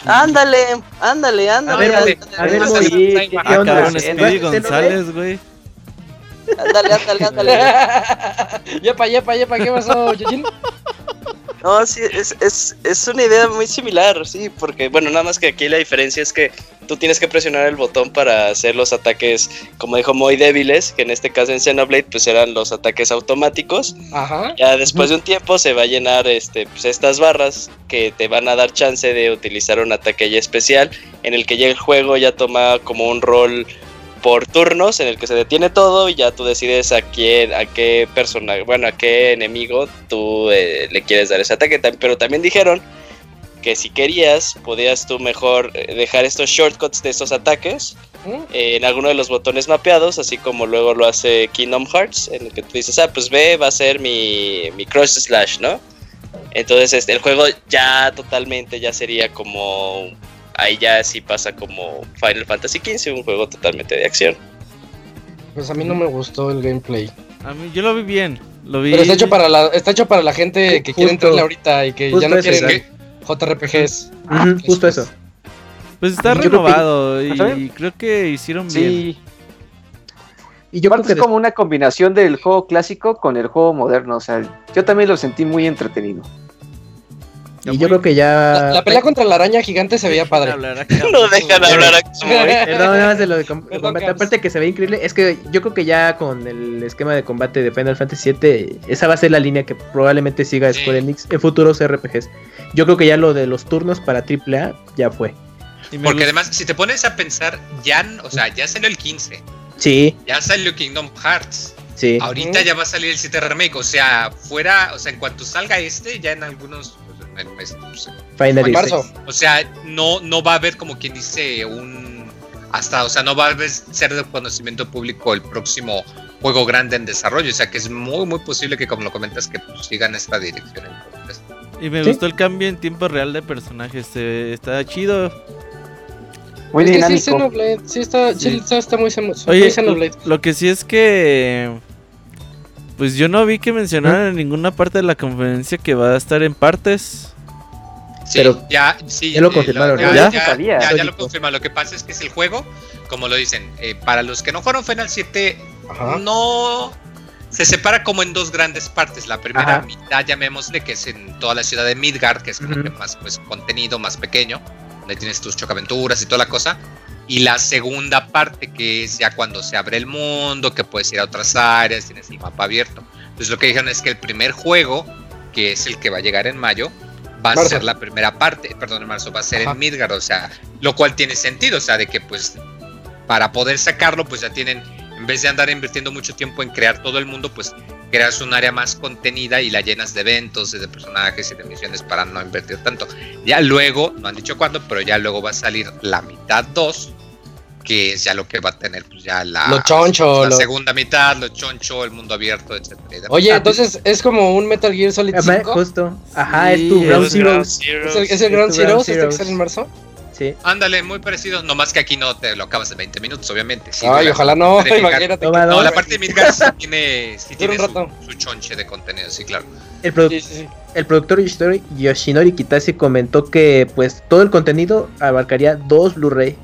Ándale, ándale, A ándale. a ver, ándale. González, güey. Ándale, ándale, ándale. (laughs) yepa, yepa, yepa, ¿qué pasó? No, sí, es, es, es una idea muy similar, sí, porque, bueno, nada más que aquí la diferencia es que tú tienes que presionar el botón para hacer los ataques, como dijo, muy débiles, que en este caso en Xenoblade, pues eran los ataques automáticos. Ajá. Ya después de un tiempo se va a llenar este, pues, estas barras que te van a dar chance de utilizar un ataque ya especial, en el que ya el juego ya toma como un rol por turnos en el que se detiene todo y ya tú decides a quién, a qué persona, bueno, a qué enemigo tú eh, le quieres dar ese ataque. Pero también dijeron que si querías, podías tú mejor eh, dejar estos shortcuts de estos ataques Ujú. eh, en alguno de los botones mapeados, así como luego lo hace Kingdom Hearts, en el que tú dices, ah, pues ve, va a ser mi, mi Cross Slash, ¿no? Entonces este, el juego ya totalmente ya sería como... Ahí ya sí pasa como Final Fantasy XV, un juego totalmente de acción. Pues a mí no me gustó el gameplay. A mí, yo lo vi bien. Lo vi. Pero está hecho para la, está hecho para la gente que quiere entrarle ahorita y que ya no exacto. JRPGs. Ujú, justo eso. Pues está Yo creo que- renovado ¿Está y creo que hicieron bien. Sí, Y yo creo que es como una combinación del juego clásico con el juego moderno. O sea, yo también lo sentí muy entretenido. Y yo creo que ya La, la pelea contra la araña gigante se veía padre. (laughs) No dejan hablar aquí. (laughs) Perdón, nada más de lo de com- Perdón, combate. Aparte que se ve increíble, es que yo creo que ya con el esquema de combate de Final Fantasy VII, esa va a ser la línea que probablemente siga Sí. Square Enix en futuros RPGs. Yo creo que ya lo de los turnos para AAA ya fue. Porque además, si te pones a pensar, ya, o sea, ya salió el 15, Sí, ya salió Kingdom Hearts. sí. Ahorita ya va a salir el 7 Remake, o sea, fuera, o sea, en cuanto salga este, ya en algunos, el mes, pues, Final En marzo. O sea, no, no va a haber como quien dice un, hasta, o sea, no va a haber- ser de conocimiento público el próximo juego grande en desarrollo, o sea, que es muy, muy posible que como lo comentas, que pues, sigan esta dirección. Entonces, Y me Sí. gustó el cambio en tiempo real de personajes. se- está chido. Muy es que sí, dinámico. Xenoblade, sí está, sí Sí. está, está muy, Oye, muy Xenoblade. lo que sí es que. Pues yo no vi que mencionaran en ninguna parte de la conferencia que va a estar en partes. Sí, Pero ya, sí, ya lo eh, confirmaron, ya, ¿no? ya, Ya se sabía. ya- ya lo confirman. Lo que pasa es que es el juego, como lo dicen, eh, para los que no fueron Final 7, Ajá. no se separa como en dos grandes partes. La primera Ajá. mitad, llamémosle, que es en toda la ciudad de Midgard, que es como que más pues contenido, más pequeño, donde tienes tus chocaventuras y toda la cosa. Y la segunda parte, que es ya cuando se abre el mundo, que puedes ir a otras áreas, tienes el mapa abierto. Entonces lo que dijeron es que el primer juego, que es el que va a llegar en mayo, va a ser la primera parte, perdón, en marzo, va a ser Ajá. en Midgard, o sea, lo cual tiene sentido, o sea, de que pues para poder sacarlo, pues ya tienen, en vez de andar invirtiendo mucho tiempo en crear todo el mundo, pues creas un área más contenida y la llenas de eventos, de personajes y de misiones para no invertir tanto. Ya luego, no han dicho cuándo, pero ya luego va a salir la mitad 2, que es ya lo que va a tener pues ya la, Lo choncho, la lo- segunda mitad, lo choncho, el mundo abierto, etcétera. Oye, Ah, entonces es como un Metal Gear Solid Ajá, 5. Justo. Ajá, Sí, es tu es Ground Zero. ¿Es el, es el Ground Zero este que sale en marzo? Sí. Ándale, muy parecido, nomás que aquí no te lo acabas en 20 minutos, obviamente. Sí, Ay, ojalá no, imagínate. No, la parte de Midgard sí (laughs) tiene, sí tiene su, chonche de contenido, sí, claro. El, produ- Sí, sí, sí. el productor Yoshinori, Yoshinori Kitase comentó que pues todo el contenido abarcaría dos Blu-ray.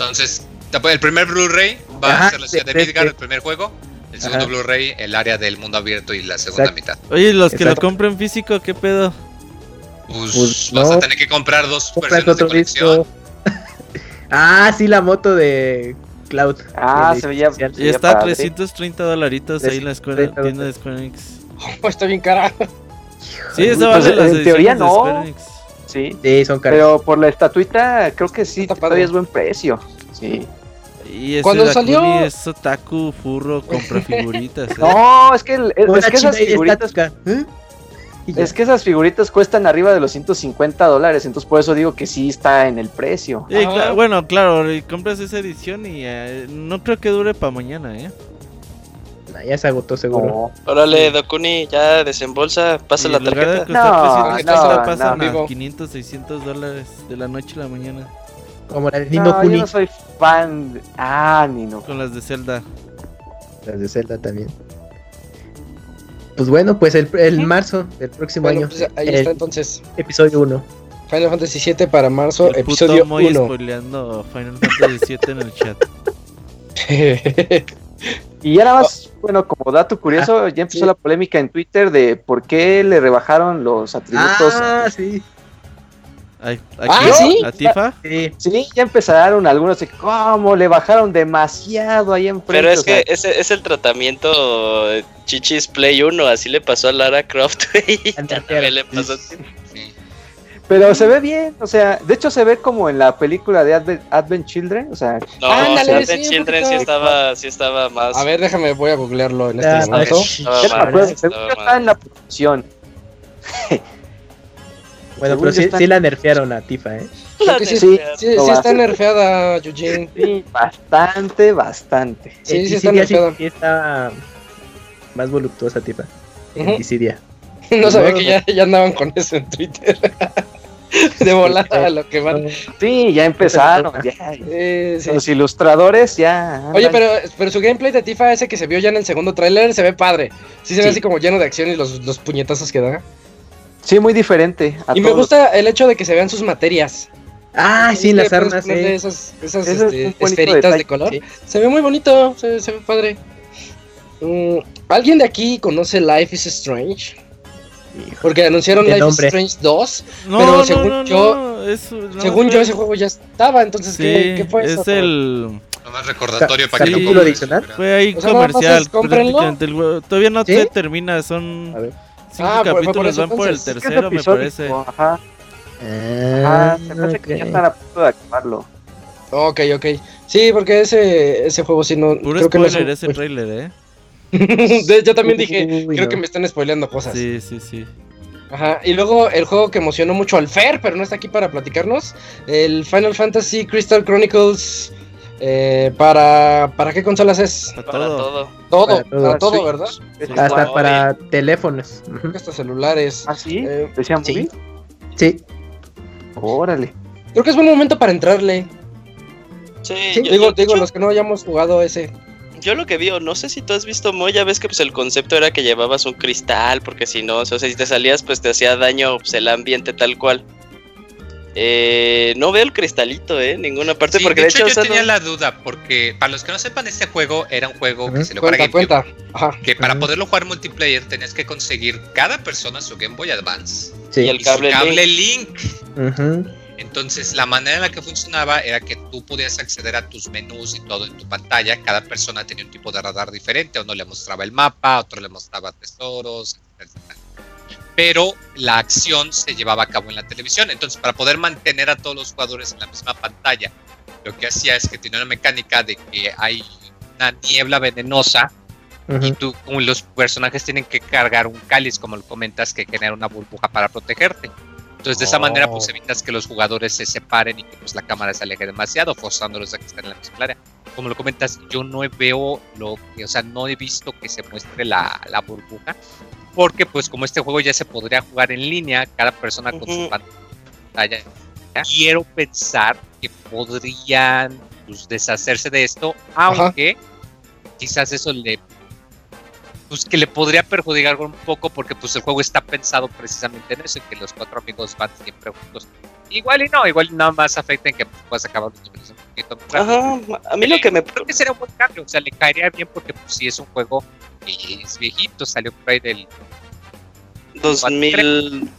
Entonces, el primer Blu-ray va Ajá, a ser la ciudad de de- de- el primer juego. El segundo. Blu-ray, el área del mundo abierto y la segunda Exacto. mitad. Oye, los que lo Exacto. compren físico, ¿qué pedo? Pues, Pues, vas no. a tener que comprar dos Compras versiones de colección. disco. (laughs) ah, sí, la moto de Cloud. Ah, se veía. se Y está a padre. 330 dolaritos ahí en la escuela, 330 tienda de Square Enix. Oh, (laughs) está bien cara. Sí, eso Pues, vale las en teoría de no. Square Enix. Sí. Sí, son caros. Pero por la estatuita, creo que sí, todavía es buen precio. Sí. Y ese Cuando salió- es otaku, furro, compra figuritas. (laughs) ¿eh? No, es que, el- es, que esas figuritas. ¿Eh? Es que esas figuritas cuestan arriba de los 150 dólares, entonces por eso digo que sí está en el precio. Sí, bueno, claro, compras esa edición y eh, no creo que dure para mañana, ¿eh? Ya se agotó seguro. No. Órale, Dokuni, ya desembolsa, pasa Y la tarjeta. No, 300, no, la pasan no. a Vivo. 500, 600 dólares de la noche a la mañana Como la de No, Nino yo Kuni. no soy fan. de- Ah, ni no. con las de Zelda. Las de Zelda también. Pues bueno, pues el, el marzo del próximo Bueno, año. pues ahí el está entonces. episodio 1. Final Fantasy 7 para marzo, El episodio puto Moy 1. spoileando Final Fantasy 7 en el chat. (laughs) Y ya nada más, bueno, como dato curioso, ya empezó sí. la polémica en Twitter de por qué le rebajaron los atributos. Ah, sí. ¿A, a Ah? ¿sí? ¿A Tifa? Sí. Sí, ya empezaron algunos de cómo le bajaron demasiado ahí enfrente. Pero es o sea, que ese es el tratamiento eh, Chichis Play 1, así le pasó a Lara Croft. (laughs) Anda, También le pasó. Sí. Pero se ve bien, o sea, de hecho se ve como en la película de Advent, Advent Children, o sea, No, Ándale, Advent sí, Children sí estaba, sí estaba más. A ver, déjame, voy a googlearlo en Ya, este a ver. momento. está en la producción. (laughs) Bueno, Según pero sí, está- sí la nerfearon a Tifa, ¿eh? Sí, Sí, está nerfeada, Eugene. Sí, bastante, bastante. Sí, sí está nerfeada. sí está más voluptuosa Tifa. En Ujú. (laughs) No sabía que ya, ya andaban con eso en Twitter. (laughs) De volada a lo que van. Sí, ya empezaron. ya. (laughs) Eh, sí. Los ilustradores ya. Oye, pero, pero su gameplay de Tifa, ese que se vio ya en el segundo tráiler, se ve padre. Sí se ve Sí. así como lleno de acción y los, los puñetazos que da. Sí, muy diferente. a Y me gusta el hecho de que se vean sus materias. Ah, sí, las armas, sí. Esas, esas es este, esferitas detalle. de color. Sí. Se ve muy bonito, se, se ve padre. Mm, ¿Alguien de aquí conoce Life is Strange? Porque anunciaron Life nombre. is Strange 2. No, Pero no, según no, yo- no, es- no, según yo, ese juego ya estaba. Entonces, Sí, ¿qué, qué fue eso? es el... Recordatorio para que lo adicional. Fue ahí O sea, comercial. el. Todavía no ¿Sí? se termina, son A ver. cinco Ah, fue por capítulos, eso van por el tercero, me parece. Ajá, Ah, ajá. Se me hace que ya están a punto de acabarlo. Ok, ok. Sí, porque ese, ese juego sí no. Puro creo que no es spoiler un- ese trailer, ¿eh? Yo también (laughs) dije, Uy, creo no. que me están spoileando cosas. Sí, sí, sí. Ajá. Y luego el juego que emocionó mucho al Fer, pero no está aquí para platicarnos. El Final Fantasy Crystal Chronicles. eh, para, ¿Para qué consolas es? Para Para todo. todo. Todo, Para todo. para todo. ¿verdad? Hasta igual. para teléfonos. Hasta celulares. ¿Ah, sí? Eh, ¿Decían sí. Órale. creo que es buen momento para entrarle. Sí, Sí, yo, digo, yo- digo, yo- los que no hayamos jugado ese. Yo lo que vi, o no sé si tú has visto Moya, ves que pues el concepto era que llevabas un cristal, porque si no, o sea, si te salías, pues te hacía daño pues, el ambiente tal cual. Eh, no veo el cristalito, eh, en ninguna parte, Sí, porque de hecho, yo sea, tenía no- la duda, porque para los que no sepan, este juego era un juego que se lo para Cuenta, GameCube, cuenta. Ajá. que para poderlo jugar multiplayer tenías que conseguir cada persona su Game Boy Advance Sí. Y el y cable su cable Link. Ujú. Entonces, la manera en la que funcionaba era que tú podías acceder a tus menús y todo en tu pantalla. Cada persona tenía un tipo de radar diferente. Uno le mostraba el mapa, otro le mostraba tesoros, etcétera. Pero la acción se llevaba a cabo en la televisión. Entonces, para poder mantener a todos los jugadores en la misma pantalla, lo que hacía es que tenía una mecánica de que hay una niebla venenosa y tú, como los personajes tienen que cargar un cáliz, como lo comentas, que genera una burbuja para protegerte. Entonces, de esa manera, pues Oh. evitas que los jugadores se separen y que pues la cámara se aleje demasiado, forzándolos a que estén en la misma área. Como lo comentas, yo no veo lo que, o sea, no he visto que se muestre la, la burbuja, porque pues como este juego ya se podría jugar en línea, cada persona con su Ujú. pantalla, quiero pensar que podrían pues, deshacerse de esto, aunque quizás eso le pues que le podría perjudicar un poco porque pues el juego está pensado precisamente en eso, en que los cuatro amigos van siempre juntos. Igual y no, igual y nada más afecta en que pues, puedas acabar los niveles un poquito más rápido. Ajá, a mí lo que me... Creo que sería un buen cambio, o sea, le caería bien porque pues sí es un juego que es viejito, salió por ahí del... 2000...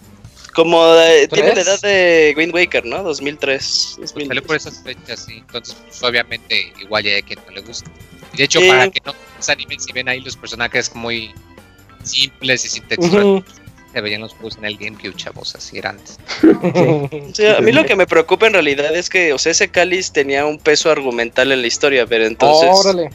Como eh, tiene la edad de Wind Waker, ¿no? 2003. pues, salió por esas fechas, sí. Entonces, pues obviamente igual ya hay quien no le gusta. De hecho, Sí. para que no se animen, si ven ahí los personajes muy simples y sin textura, se veían los juegos en el GameCube, chavos, así era antes. (laughs) Sí, a mí lo que me preocupa en realidad es que, o sea, ese cáliz tenía un peso argumental en la historia, pero entonces... Órale.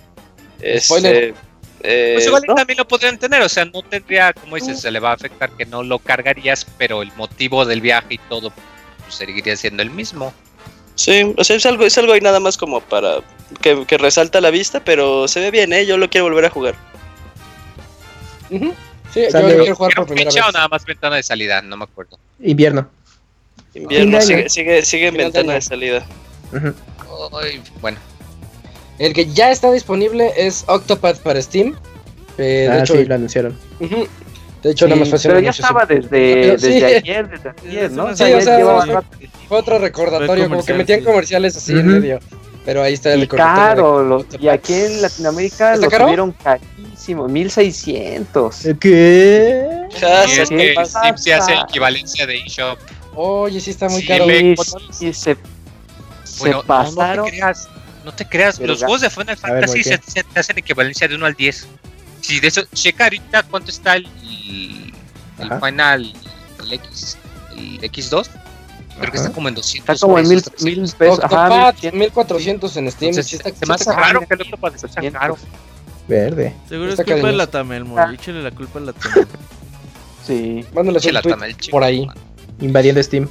este, spoiler. eh, Pues igual y no, también lo podrían tener, o sea, no tendría, como dices, se le va a afectar que no lo cargarías, pero el motivo del viaje y todo pues, seguiría siendo el mismo. Sí, o sea, es algo, es algo ahí nada más como para que, que resalta la vista, pero se ve bien, ¿eh? Yo lo quiero volver a jugar. Sí, yo lo quiero jugar ¿Era por primera fecha o vez. nada más ventana de salida? No me acuerdo. Invierno. Invierno, sigue, sigue, sigue en de ventana de salida. Ay, bueno, El que ya está disponible es Octopath para Steam. Eh, de Ah, hecho, sí, lo anunciaron. de hecho, nada más hacer pero ya estaba desde, sí. ayer, desde ayer, ¿no? Sí, O sea, fue- otro recordatorio, como que metían sí. comerciales así en medio. Pero ahí está el Y caro, de los- y aquí en Latinoamérica ¿Está lo caro? tuvieron carísimo, 1600. ¿Qué? Ya y se es que pasa? Steam se hace equivalencia de eShop. Oye, sí está muy Sí, caro. Sí, sí, se, se Bueno, no, no pasaron. te creas, no te creas, los juegos de Final ver, Fantasy ¿por se, se te hacen equivalencia de 1 al 10. Si de eso, checa ahorita cuánto está el, el. Final, el X, el X2. Creo que está como en 200 Está como en mil, pesos, mil 300. pesos. Ajá, Octopath, 1100. 1400 en Steam. Entonces, sí está, se me hace caro. raro que el otro parece tan caro. Verde. Seguro Está es culpa de cariñoso. la Tamelmo. Ah. Échale la culpa a la Tamelmo. Sí. Un la Tamel, chico. por ahí. Invadiendo Steam.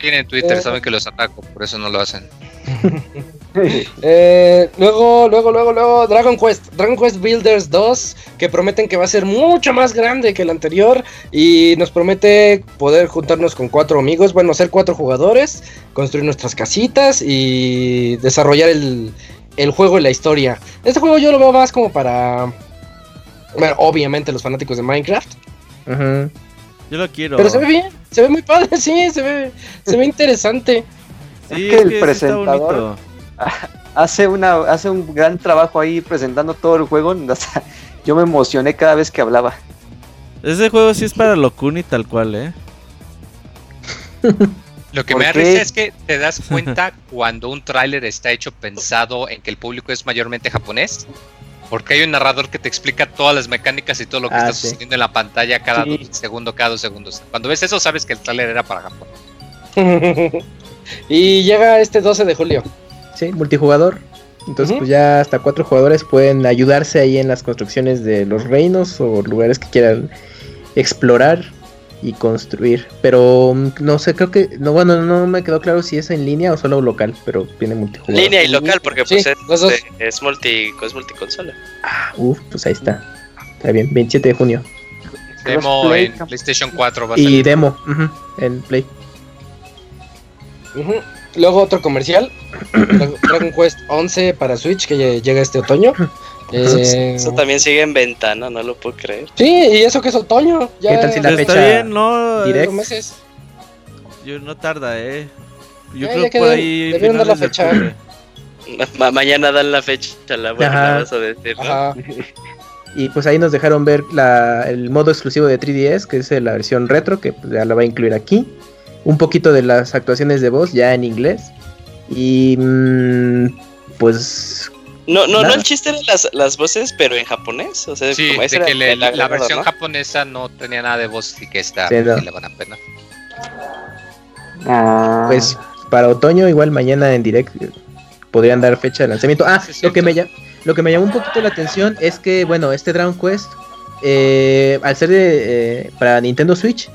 Tienen Twitter, Eh. saben que los ataco, por eso no lo hacen. (laughs) Eh, luego, luego, luego, luego, Dragon Quest. Dragon Quest Builders 2, que prometen que va a ser mucho más grande que el anterior. Y nos promete poder juntarnos con cuatro amigos, bueno, ser cuatro jugadores, construir nuestras casitas y desarrollar el, el juego y la historia. Este juego yo lo veo más como para. Bueno, obviamente los fanáticos de Minecraft. Ujú. Yo lo quiero. Pero se ve bien, se ve muy padre, (laughs) sí, se ve, se ve interesante. Sí, Es que el sí presentador- (laughs) hace una hace un gran trabajo ahí presentando todo el juego. (laughs) hasta yo me emocioné cada vez que hablaba. Ese juego sí es para Locuni tal cual, ¿eh? Lo que ¿Por me da risa es que te das cuenta cuando un tráiler está hecho pensado en que el público es mayormente japonés. Porque hay un narrador que te explica todas las mecánicas y todo lo que Ah, está sí. sucediendo en la pantalla cada Sí. dos- segundo, cada dos segundos. Cuando ves eso sabes que el tráiler era para Japón. (laughs) y llega este 12 de julio. Sí, multijugador. Entonces, pues ya hasta cuatro jugadores pueden ayudarse ahí en las construcciones de los reinos o lugares que quieran explorar y construir. Pero mm, no sé, creo que. No, bueno, no me quedó claro si es en línea o solo local, pero tiene multijugador. Línea y local, porque Sí, pues es, es multi, es multiconsola. Ah, uf, pues ahí está. Está bien, 27 de junio. Demo en PlayStation 4 va a Y salir. demo, ujú, en Play. Luego otro comercial, Dra- (clears throat) Dragon Quest 11 para Switch que lle- llega este otoño. Eh, Eso también sigue en ventana, no lo puedo creer. sí, y eso que es otoño. Ya ¿Qué tal si la Está bien, no. direct? meses. Yo no tarda, ¿eh? Yo Ya, creo que por ahí. debieron dar la fecha. Ma- mañana dan la fecha, la buena, vas a decir, ¿no? Ajá. (laughs) Y pues ahí nos dejaron ver la, el modo exclusivo de 3DS, que es la versión retro, que pues, ya la va a incluir aquí. Un poquito de las actuaciones de voz ya en inglés. Y mm, pues No, no, no, el chiste eran las, las voces, pero en japonés. O sea, Sí, como de ese era que le- la versión ¿no? japonesa no tenía nada de voz y que esta Sí, no. sí le van a pena. Ah, pues para otoño igual mañana en direct eh, podrían dar fecha de lanzamiento. Ah, Sí, lo que me lo que me llamó un poquito la atención es que bueno, este Dragon Quest eh, al ser de, eh, para Nintendo Switch,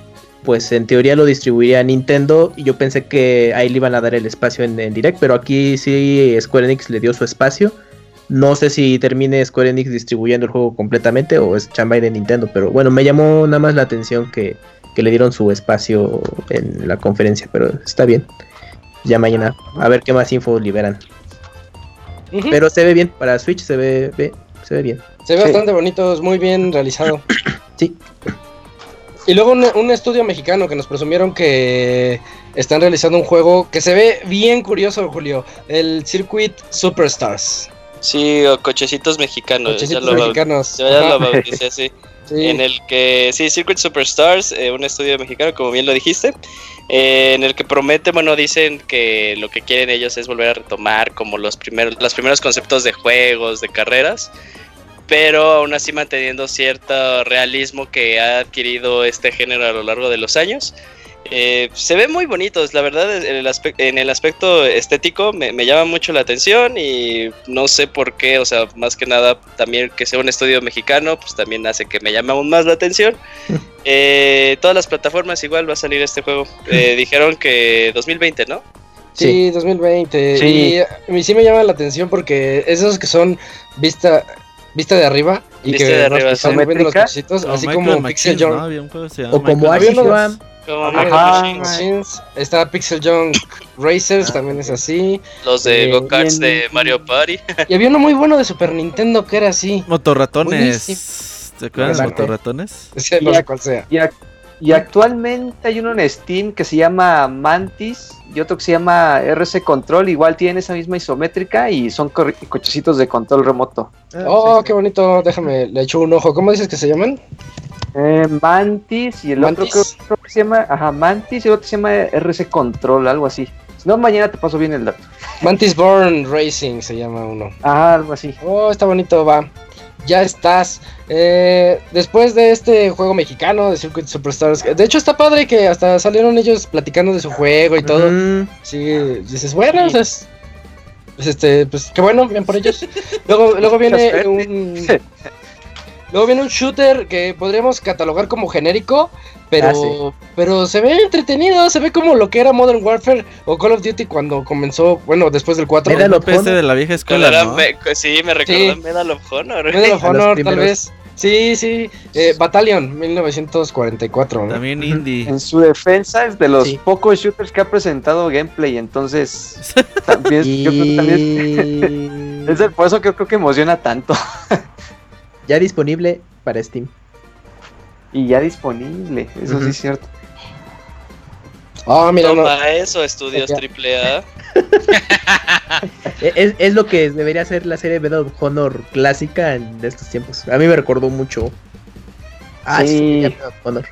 pues en teoría lo distribuiría Nintendo y yo pensé que ahí le iban a dar el espacio en, en direct, pero aquí sí Square Enix le dio su espacio. No sé si termine Square Enix distribuyendo el juego completamente o es chamba de Nintendo, pero bueno, me llamó nada más la atención que, que le dieron su espacio en la conferencia, pero está bien. Ya mañana, a ver qué más info liberan. Pero se ve bien, para Switch se ve, ve- se ve bien. Se ve Sí. bastante bonito, es muy bien realizado. (coughs) Sí. Y luego un, un estudio mexicano que nos presumieron que están realizando un juego que se ve bien curioso, Julio. El Circuit Superstars. Sí, o cochecitos mexicanos. Cochecitos ya lo, bau- mexicanos. yo ya lo bauticé así. (laughs) sí. En el que, sí, Circuit Superstars, eh, un estudio mexicano, como bien lo dijiste, eh, en el que promete, bueno, dicen que lo que quieren ellos es volver a retomar como los primeros, los primeros conceptos de juegos, de carreras, pero aún así manteniendo cierto realismo que ha adquirido este género a lo largo de los años. Eh, se ven muy bonitos, la verdad, en el, aspe- en el aspecto estético me, me llama mucho la atención y no sé por qué, o sea, más que nada también que sea un estudio mexicano, pues también hace que me llame aún más la atención. (laughs) Eh, todas las plataformas igual va a salir este juego. Eh, (laughs) dijeron que 2020, ¿no? Sí, 2020. Sí. Y a mí sí me llama la atención porque esos que son vista vista de arriba y Vista que de arriba, pasando sí. viendo los Como así Michael como Pixel O como Como Ajá. Machines, Machines, Está Pixel Junk Racers, también es así. los de Eh, Go-Karts bien. de Mario Party. (laughs) Y había uno muy bueno de Super Nintendo que era así. Motorratones. ¿Te acuerdas de. Motorratones? Ese no sé cuál sea. y, ac- y actualmente hay uno en Steam que se llama Mantis y otro que se llama RC Control. Igual tiene esa misma isométrica y son corri- cochecitos de control remoto. Oh, qué bonito. Déjame, le echo un ojo. ¿Cómo dices que se llaman? Eh, Mantis y el Mantis. otro que, otro que se llama ajá, Mantis y el otro se llama RC Control, algo así. Si no, mañana te paso bien el dato. Mantis Born Racing se llama uno. Ajá, algo así. Oh, está bonito, va. Ya estás. Eh, después de este juego mexicano de Circuit Superstars. De hecho, está padre que hasta salieron ellos platicando de su juego y todo. Mm, Sí, dices, bueno, pues, pues este, pues qué bueno, bien por ellos. (laughs) Luego, luego viene un. (laughs) Luego viene un shooter que podríamos catalogar como genérico, pero, Ah, sí. pero se ve entretenido, se ve como lo que era Modern Warfare o Call of Duty cuando comenzó, bueno, después del 4. Medal of Honor. de la vieja escuela, era ¿no? me- sí, me recordó Sí. Medal of Honor. Medal of (laughs) Honor, tal vez. Sí, sí. Eh, Battalion, 1944. ¿no? También indie. En su defensa es de los Sí. pocos shooters que ha presentado gameplay, entonces (laughs) también, yo creo que también (laughs) es de- por eso que yo creo que emociona tanto ya disponible para Steam. y ya disponible, eso sí es cierto. Ah, mira, no. Toma eso, estudios Ya. AAA. E- Es, es lo que debería ser la serie Medal of Honor clásica en- de estos tiempos. A mí me recordó mucho. Ah, sí, Sí. ya Medal of Honor.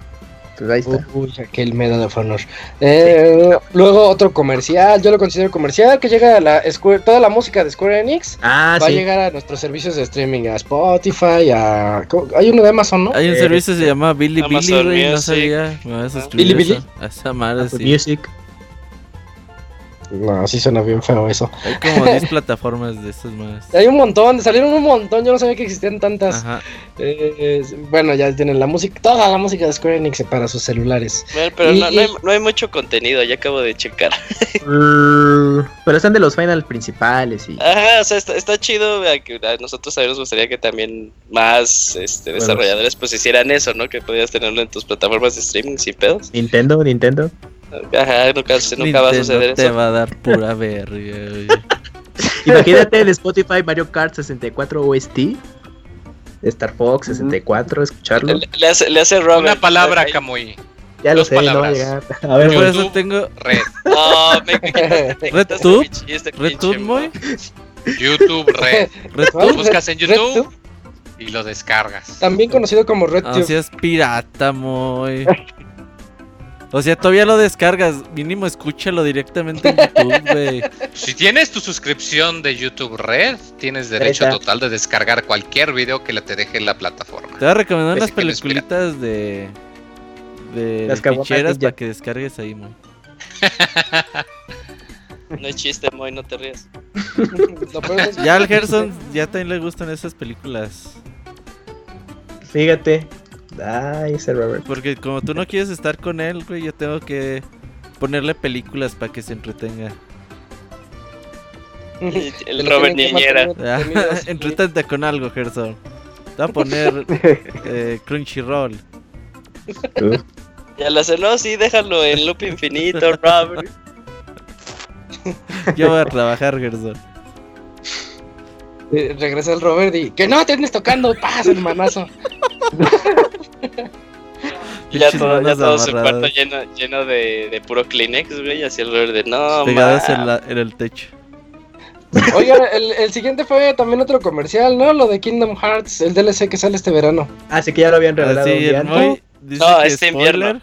Pues ahí está. Uy, aquel Medal of Honor. Eh, luego otro comercial, yo lo considero comercial, que llega a la Square, toda la música de Square Enix Ah, va a llegar a nuestros servicios de streaming, a Spotify, a... ¿cómo? Hay uno de Amazon, ¿no? Hay un Eh, servicio que se llama Billy Billy, Amazon no Music. sabía. Me voy a suscribir ¿Billy a esa- a esa madre, sí. Music. No, sí suena bien feo eso. Hay como (laughs) 10 plataformas de esas más. Hay un montón, salieron un montón, yo no sabía que existían tantas. Ajá. Eh, bueno, ya tienen la música, toda la música de Square Enix para sus celulares. Bueno, pero Y- no, no hay, no hay mucho contenido, ya acabo de checar. (laughs) Mm, Pero están de los finals principales y. Ajá, o sea, está, está chido. a que a nosotros también nos gustaría que también más este, Bueno. desarrolladores pues hicieran eso, ¿no? Que podías tenerlo en tus plataformas de streaming sin pedos. Nintendo, Nintendo. (laughs) Ajá, nunca, nunca va a suceder te eso. va a dar pura (laughs) verga, güey. (laughs) Imagínate el Spotify Mario Kart 64 OST. Star Fox 64, escucharlo. Le, le hace, le hace Robert. Una palabra, Camuy. Ya lo dos sé, no palabras. llegar. A ver, Por eso tengo Red. No, me, me quitaste, me Red quitaste Tube, mi chiste, Red pinche Tube, muy. YouTube Red. Tube. buscas en YouTube. Tube, Y lo descargas. También conocido como Red No Tube. seas pirata, muy. O sea, todavía lo descargas. Mínimo escúchalo directamente en (laughs) YouTube, güey. Si tienes tu suscripción de YouTube Red, tienes derecho total de descargar cualquier video que la te deje en la plataforma. Te voy a recomendar unas peliculitas de. De Las ficheras para que descargues ahí, muy. (laughs) No es chiste, Moy, no te rías. (laughs) Ya al Gerson ya también le gustan esas películas. fíjate. Ay, ese Robert. Porque como tú no quieres estar con él, güey, yo tengo que ponerle películas para que se entretenga. (laughs) El lo Robert Niñera. Ah. (laughs) Entretente con algo, Gerson. Te voy a poner (laughs) eh, Crunchyroll. Ya la sé, no, sí, déjalo en loop infinito, Robert. Yo voy a trabajar, Gerson. Eh, Regresa el Robert y que no te andes tocando, pasa el manazo. (laughs) Ya todo, ya todo su cuarto lleno, lleno de, de puro Kleenex, güey, y así el Robert de no, Pegadas ma". en, la- en el techo. Oigan, el, el siguiente fue también otro comercial, ¿no? Lo de Kingdom Hearts, el DLC que sale este verano. Así que ya lo habían revelado. Un día el dice No, este invierno.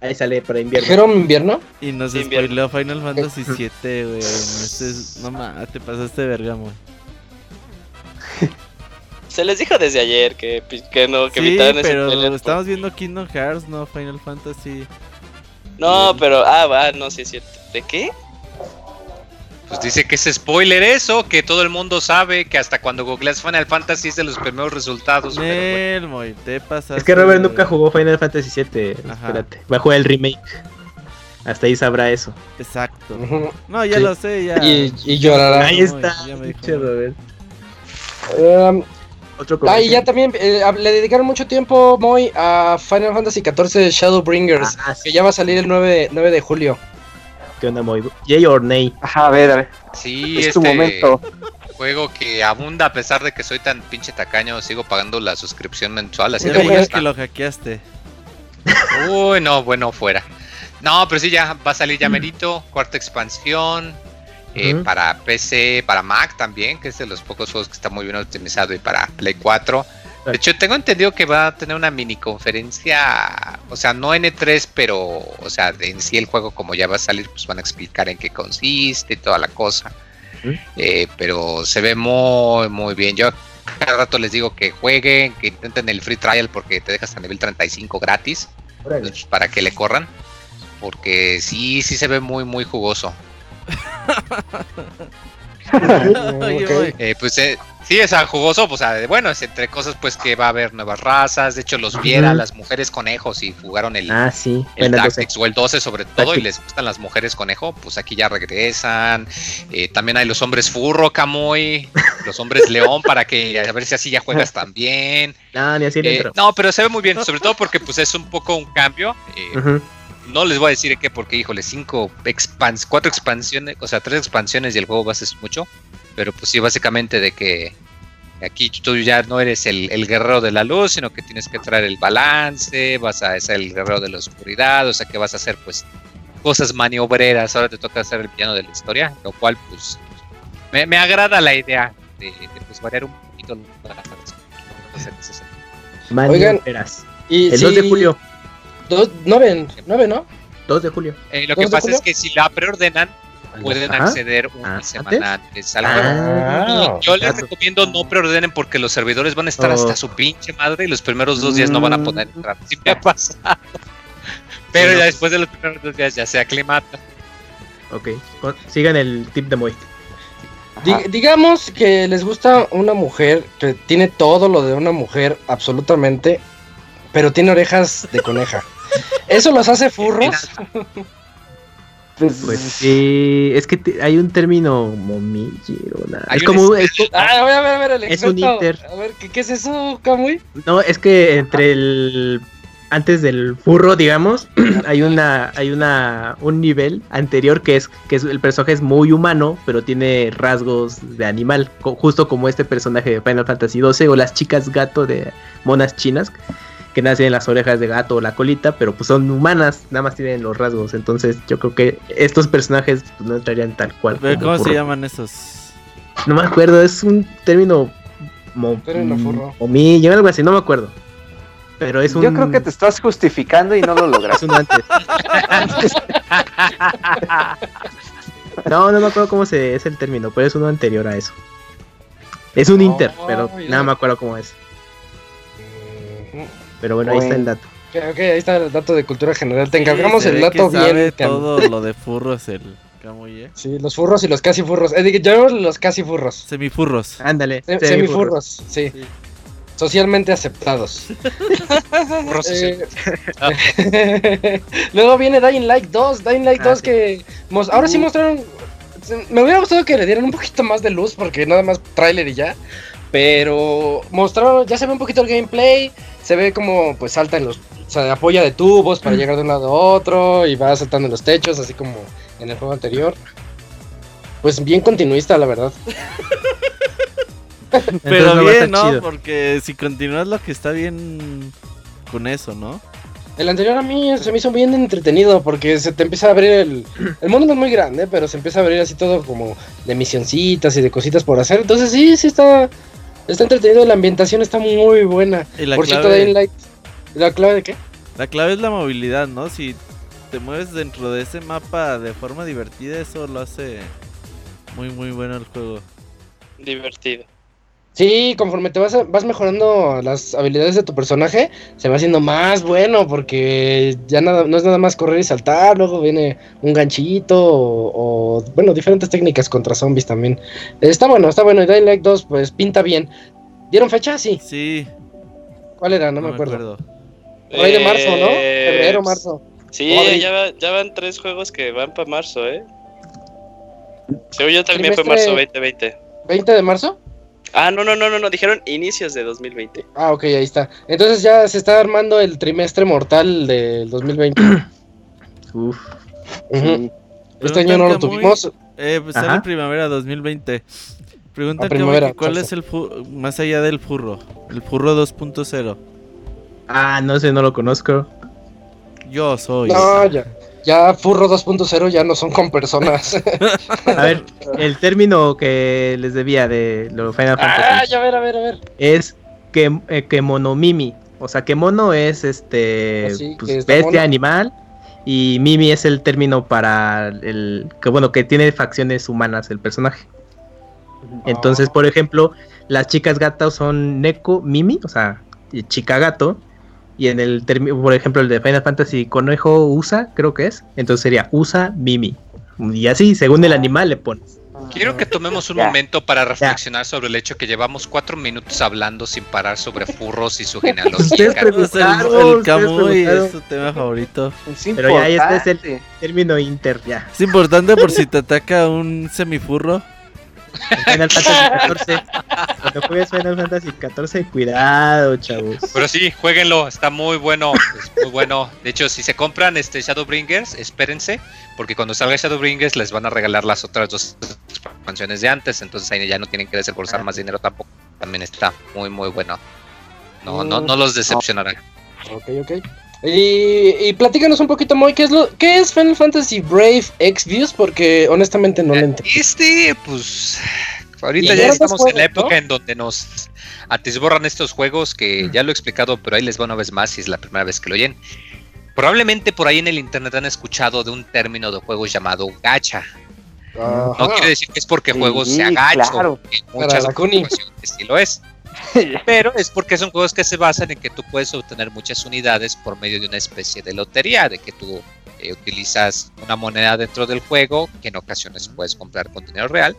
Ahí sale para invierno. ¿Dijeron invierno? y nos Sí, spoileó Final Fantasy 7, güey. Este es- No mames, te pasaste de verga, Moy. Se les dijo desde ayer que, que no, que Sí, evitaran ese pero trailer. estamos viendo Kingdom Hearts, no Final Fantasy. No, pero, ah, va, no, sí es cierto. ¿De qué? Pues dice que es spoiler eso, que todo el mundo sabe que hasta cuando googleas Final Fantasy es de los primeros resultados. pero bueno. Nel, Moy, te pasaste. Es que Robert nunca jugó Final Fantasy VII. Ajá. Espérate. Va a jugar el remake. Hasta ahí sabrá eso. Exacto. No, ya Sí. lo sé, ya. Y, y llorará. Ahí está. ya me dijo. Robert. Um, Otro ah, y ya también eh, le dedicaron mucho tiempo, Moy, a Final Fantasy XIV Shadowbringers, Ah, que ya va a salir el 9, 9 de julio. ¿Qué onda, Moy? Jay or Nay. Ajá, a ver, a ver. Sí, es este tu momento. juego que abunda a pesar de que soy tan pinche tacaño, sigo pagando la suscripción mensual, así que está. que lo hackeaste. Uy, no, bueno, fuera. No, pero sí, ya va a salir ya (clears throat) merito, cuarta expansión. Eh. Para PC, para Mac también, que es de los pocos juegos que está muy bien optimizado, y para Play 4. De hecho, tengo entendido que va a tener una mini conferencia, o sea, no N3, pero, o sea, en sí el juego como ya va a salir, pues van a explicar en qué consiste y toda la cosa. Eh, pero se ve muy, muy bien. Yo cada rato les digo que jueguen, que intenten el free trial porque te dejas a nivel 35 gratis para que le corran. Porque sí, sí se ve muy, muy jugoso. Eh, pues eh, Sí, es jugoso, pues, o sea, bueno, es entre cosas, pues, que va a haber nuevas razas. De hecho, los viera las mujeres conejos y jugaron el, Ah, sí. el Tactics o el 12 sobre todo y les gustan las mujeres conejo, pues aquí ya regresan. Eh, también hay los hombres furro, Camuy, los hombres (laughs) león, para que a ver si así ya juegas también. no, ni así Eh, no, pero se ve muy bien, sobre todo porque pues es un poco un cambio. eh, Ujú. No les voy a decir qué, porque híjole, cinco expans, cuatro expansiones, o sea, tres expansiones y el juego base es mucho. Pero pues sí, básicamente de que aquí tú ya no eres el, el guerrero de la luz, sino que tienes que traer el balance, vas a ser el guerrero de la oscuridad, o sea que vas a hacer pues cosas maniobreras, ahora te toca ser el villano de la historia, lo cual pues me, me agrada la idea de, de, pues variar un poquito las cosas. Oigan. Y El 2 de julio. Dos, nueve, nueve, ¿no? 2 de julio. Eh, lo ¿Dos que pasa julio? es que si la preordenan, pueden Ajá. acceder una Ah, semana antes al juego. Ah, Y yo les recomiendo no preordenen porque los servidores van a estar Oh. hasta su pinche madre y los primeros dos días no van a poder entrar. Sí me ha pasado. (laughs) Pero Bueno. ya después de los primeros dos días ya se aclimata. Ok. Sigan el tip de Moy. Di- Ajá. digamos que les gusta una mujer que tiene todo lo de una mujer, absolutamente, pero tiene orejas de coneja. ¿Eso los hace furros? (laughs) Pues, Pues sí, es que te- hay un término nada. Hay Es un como. es- es Ah, a ver, a ver, a ver, el Es un inter. A ver, ¿qué, qué es eso, Kamui? no, es que entre el. Antes del furro, digamos, (clears throat) hay una, hay una, un nivel anterior que es que es, el personaje es muy humano, pero tiene rasgos de animal, co- justo como este personaje de Final Fantasy XII o las chicas gato de monas chinas, que nacen las orejas de gato o la colita, pero pues son humanas, nada más tienen los rasgos. Entonces yo creo que estos personajes pues, no entrarían tal cual. ¿Cómo se llaman esos? No me acuerdo, es un término. Mo, Término furro. Momillo, algo así, no me acuerdo. Pero es un. Yo creo que te estás justificando y no lo (laughs) Es logras. uno antes. (laughs) no, no me acuerdo cómo se es el término, pero es uno anterior a eso. Es un Oh, inter, pero nada me acuerdo cómo es. Pero bueno, ahí está el dato. Ok, ahí está el dato de cultura general. Te encargamos Sí, el que dato sabe bien. Todo lo de furros el Camuy, ¿eh? Sí, los furros y los casi furros. Eh, llamémosle los casi furros. Semifurros. Ándale. Se- semifurro. semifurros, sí. Sí. Socialmente aceptados. (laughs) Social. Eh, (laughs) Luego viene Dying Light 2. Dying Light Ah, 2 sí. que mos- ahora sí mostraron. se- Me hubiera gustado que le dieran un poquito más de luz porque nada más tráiler y ya. Pero mostraron, ya se ve un poquito el gameplay. Se ve como pues salta en los. O sea, apoya de tubos para llegar de un lado a otro. Y va saltando en los techos, así como en el juego anterior. Pues bien continuista, la verdad. (laughs) Pero no bien, ¿no? chido. Porque si continúas lo que está bien con eso, ¿no? El anterior a mí se me hizo bien entretenido porque se te empieza a abrir el... El mundo no es muy grande, pero se empieza a abrir así todo como de misioncitas y de cositas por hacer. Entonces sí, sí está, está entretenido. La ambientación está muy buena. Y la por cierto, clave- Dying Light... ¿La clave de qué? La clave es la movilidad, ¿no? Si te mueves dentro de ese mapa de forma divertida, eso lo hace muy, muy bueno el juego. Divertido. Sí, conforme te vas, a- vas mejorando las habilidades de tu personaje, se va haciendo más bueno porque ya nada, no es nada más correr y saltar, luego viene un ganchito o, o, bueno, diferentes técnicas contra zombies también. Está bueno, está bueno y Dying Light 2 pues pinta bien. ¿Dieron fecha? Sí. Sí, ¿Cuál era? No, me acuerdo. acuerdo. Por ahí de marzo, ¿no? Eh, Febrero, marzo. Sí, ya, va- ya van tres juegos que van para marzo, ¿eh? Según yo también fue marzo 2020. ¿20 de marzo? Ah, no, no, no, no, no, dijeron inicios de 2020. Ah, ok, ahí está. Entonces ya se está armando el trimestre mortal del 2020. (clears throat) Uf. Ujú. Sí. Este año no lo tuvimos. Eh, pues sale primavera 2020. Pregunta A primavera, que ¿cuál chance. es el fu- más allá del furro? El furro 2.0. Ah, no sé, no lo conozco. Yo soy. No, ya. Ya Furro 2.0 ya no son con personas. (laughs) A ver, el término que les debía de lo Final ah, Fantasy ya a ver, a ver, a ver. es que, eh, que monomimi. O sea, que mono es este Así, que pues, bestia mono. animal y mimi es el término para el que bueno que tiene facciones humanas el personaje. Entonces, Ah. por ejemplo, las chicas gatas son Neko Mimi, o sea, chica gato. Y en el término, por ejemplo, el de Final Fantasy Conejo Usa, creo que es. Entonces sería Usa Mimi. Y así, según el animal le pones. Quiero que tomemos un Ya. momento para reflexionar sobre el hecho que llevamos cuatro minutos hablando sin parar sobre furros y su (laughs) Ustedes genealogía. preguntaron. Es el, el Ustedes Camuy es su tema favorito. Es Pero ya, este es el-. Término inter, ya. Es importante por si te ataca un semifurro. Final Fantasy XIV. Cuando juegues Final Fantasy XIV, cuidado, chavos. Pero sí, jueguenlo, está muy bueno, es muy bueno. De hecho, si se compran este Shadowbringers, espérense, porque cuando salga Shadowbringers les van a regalar las otras dos expansiones de antes, entonces ahí ya no tienen que desembolsar más dinero tampoco. También está muy muy bueno. No, no, no los decepcionará. Ok, ok. Y, y platícanos un poquito, Moy, ¿qué es, lo, ¿qué es Final Fantasy Brave X-Views? Porque honestamente no lo entiendo. Este, pues, ahorita ya estamos en la época en donde nos atisborran estos juegos que ya lo he explicado, pero ahí les va una vez más si es la primera vez que lo oyen. Probablemente por ahí en el internet han escuchado de un término de juegos llamado gacha. No quiere decir que es porque Sí, juegos se agachan, claro. en muchas ocasiones sí lo es. (laughs) Pero es porque son juegos que se basan en que tú puedes obtener muchas unidades por medio de una especie de lotería, de que tú eh, utilizas una moneda dentro del juego, que en ocasiones puedes comprar con dinero real,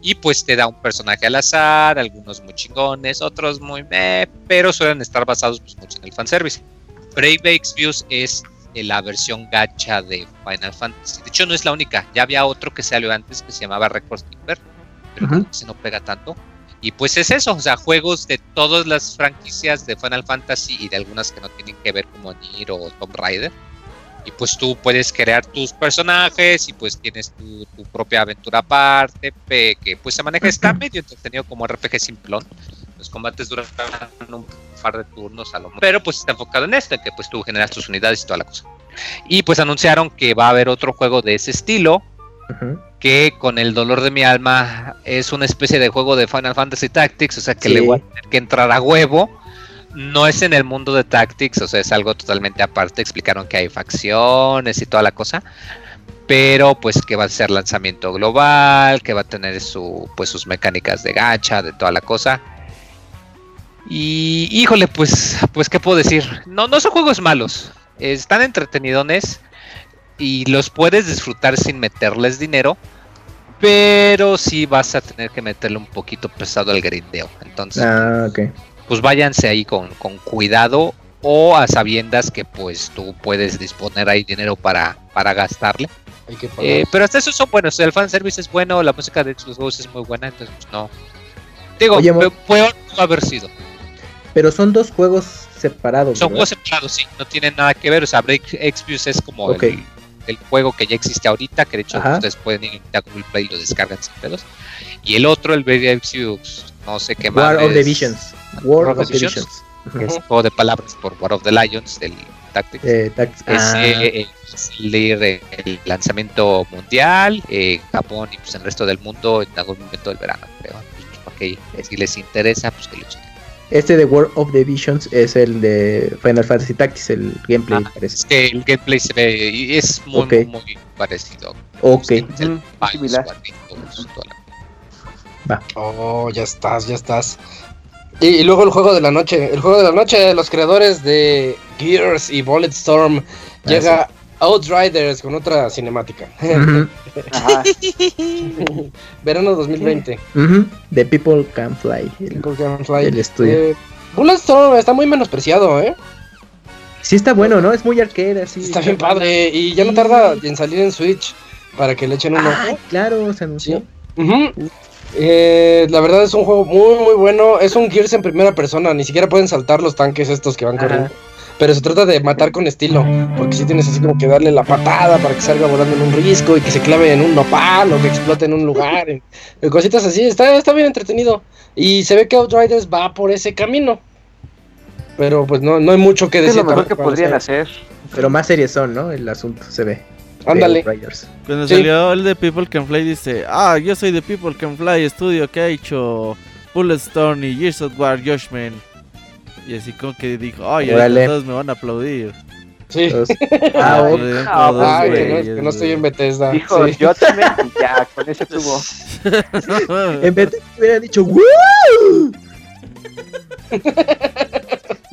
y pues te da un personaje al azar, algunos muy chingones, otros muy meh, pero suelen estar basados pues, mucho en el fanservice. Brave Exvius es eh, la versión gacha de Final Fantasy. De hecho, no es la única, ya había otro que salió antes que se llamaba Record Keeper, pero como que se no pega tanto. Y pues es eso, o sea, juegos de todas las franquicias de Final Fantasy y de algunas que no tienen que ver como Nier o Tomb Raider. Y pues tú puedes crear tus personajes y pues tienes tu, tu propia aventura aparte, que pues se maneja, está medio entretenido como RPG simplón. Los combates duran un par de turnos a lo mejor. Pero pues está enfocado en esto, en que pues tú generas tus unidades y toda la cosa. Y pues anunciaron que va a haber otro juego de ese estilo, Ujú. Que con el dolor de mi alma es una especie de juego de Final Fantasy Tactics, o sea que Sí. le voy a tener que entrar a huevo. No es en el mundo de Tactics, o sea, es algo totalmente aparte. Explicaron que hay facciones y toda la cosa. Pero pues que va a ser lanzamiento global, que va a tener su, pues sus mecánicas de gacha, de toda la cosa. Y híjole, pues, pues qué puedo decir. No, no son juegos malos. Están entretenidones y los puedes disfrutar sin meterles dinero. Pero sí vas a tener que meterle un poquito pesado al grindeo. Entonces, Ah, ok. pues váyanse ahí con, con cuidado o a sabiendas que pues tú puedes disponer ahí dinero para, para gastarle. Hay que pagar. Eh, pero hasta eso son buenos. El fanservice es bueno, la música de los juegos es muy buena, entonces pues, no. Digo, Oye, peor no haber sido. Pero son dos juegos separados. Son ¿verdad? juegos separados, sí, no tienen nada que ver. O sea, Break Exvius es como Ok. el, el juego que ya existe ahorita, que de hecho Ajá. ustedes pueden ir a Google Play y lo descargan sin pedos. Y el otro, el Exvius, no sé qué más. War of the Visions. War of the Visions. Visions. que es juego de palabras por War of the Lions del Tactics. Eh, Ese ah, eh, es el, eh, el lanzamiento mundial en Japón y pues en el resto del mundo en algún momento del verano, creo. Pues, para que si les interesa, pues que lo chequen. Este de War of the Visions es el de Final Fantasy Tactics, el gameplay Ah, parece. Es que el gameplay se ve es muy, Ok. muy, muy parecido. Ok. Es el Ujú, Bios, similar. toda la- Oh, ya estás, ya estás. Y, y luego el juego de la noche. El juego de la noche, los creadores de Gears y Bulletstorm llega Outriders con otra cinemática. Ajá. (laughs) Verano 2020. ujú. The People Can Fly. el- People Can Fly. El estudio. Eh, Bulletstorm está muy menospreciado, ¿eh? Sí está bueno, ¿no? Es muy arcade así. Está bien padre. Y ya no tarda en salir en Switch para que le echen un Ay, ojo. claro, se anunció. Eh, la verdad es un juego muy muy bueno. Es un Gears en primera persona. Ni siquiera pueden saltar los tanques estos que van Ajá. corriendo. Pero se trata de matar con estilo. Porque si tienes así como que darle la patada para que salga volando en un risco y que se clave en un nopal o que explote en un lugar. y- y cositas así. Está, está bien entretenido. Y se ve que Outriders va por ese camino. Pero pues no, no hay mucho que Es decir. lo mejor para- que para podrían hacer. hacer. Pero más serios son, ¿no? El asunto se ve. Ándale. Cuando Sí. salió el de People Can Fly dice, ah, yo soy de People Can Fly, estudio que ha hecho Bulletstorm y Gears of War Judgment. Y así como que dijo, ay, todos me van a aplaudir. Sí. Entonces, (laughs) ah, Ah, dos que, no, güeyes, que no estoy en. Bethesda. Dijo, Sí. yo también, ya, con ese tuvo. (laughs) En que hubieran dicho ¡Woo!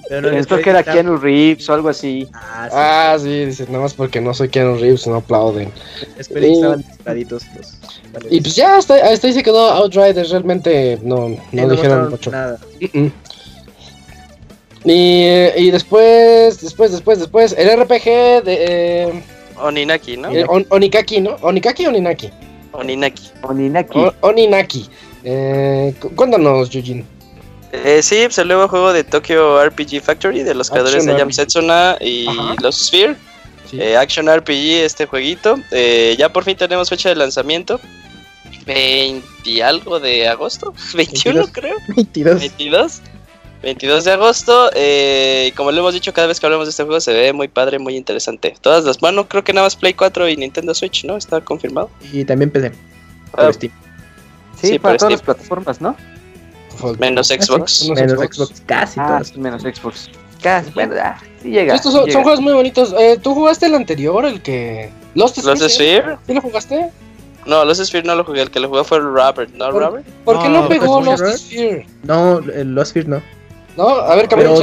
Pero Esto que era. Keanu Reeves o algo así. Ah, sí. Ah, sí, dice, nada más porque no soy Keanu Reeves, no aplauden. Espero que estaban Moraditos los. Y pues ya hasta, hasta ahí se quedó Outriders, realmente no, no, no dijeron mucho. nada. Mm-mm. Y, y después, después, después, después, el RPG de eh, Oninaki, ¿no? eh, On- Onikaki, ¿no? ¿Onikaki o Oninaki? Oninaki. Oninaki. O- Oninaki. Eh, cu- cuéntanos, Yujin. Eh, sí, pues el nuevo juego de Tokyo RPG Factory de los creadores de Action Jam RPG. Setsuna y Ajá. los Sphere. Sí. Eh, Action RPG, este jueguito. Eh, ya por fin tenemos fecha de lanzamiento. 20 y algo de agosto. (laughs) 21 22. creo. 22. 22. 22 de agosto. eh, y como lo hemos dicho cada vez que hablamos de este juego, se ve muy padre, muy interesante. Todas las bueno, creo que nada más Play 4 y Nintendo Switch, ¿no? Está confirmado. Y también PC. Por Ah, Steam. Sí, sí, para por todas las Steam. plataformas, ¿no? Menos Xbox. Menos Menos Xbox. Xbox. Casi Ah, todas. menos Xbox. Casi, bueno, ah, sí llega. Estos son, juegos muy bonitos. Eh, ¿Tú jugaste el anterior, el que... Lost Los Sphere? Sphere. ¿Sí lo jugaste? No, los Sphere no lo jugué. El que lo jugó fue Robert, ¿no, Por- Robert? ¿Por qué no, No, pegó pues, Lost. Sphere? No, el Lost Sphere no. ¿No? A ver, cabrón.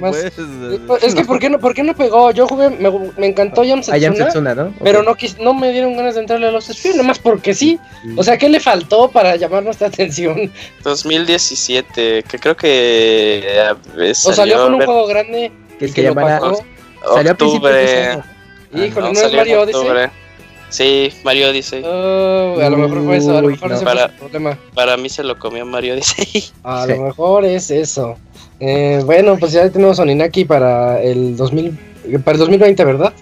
Pues, Eh, Es que, ¿por qué no, por qué no pegó? Yo jugué, me, me encantó Jam Ah, Jam Setsuna, Setsuna, ¿no? pero Ok. no, quis- no me dieron ganas de entrarle a Lost Sphere, nomás porque sí. O sea, ¿qué le faltó para llamar nuestra (laughs) atención? 2017, que creo que eh, O salió con un ver- juego grande Que se llamara. Salió a principios de. Híjole, No, ¿no, es salió Mario Odyssey? Sí, Mario Odyssey. Oh, a lo mejor fue eso, a lo mejor no. ese Para- fue el problema. Para mí se lo comió Mario (laughs) Odyssey. A Sí. lo mejor es eso. Eh, bueno, pues ya tenemos Oninaki para el 2000, para el 2020, ¿verdad?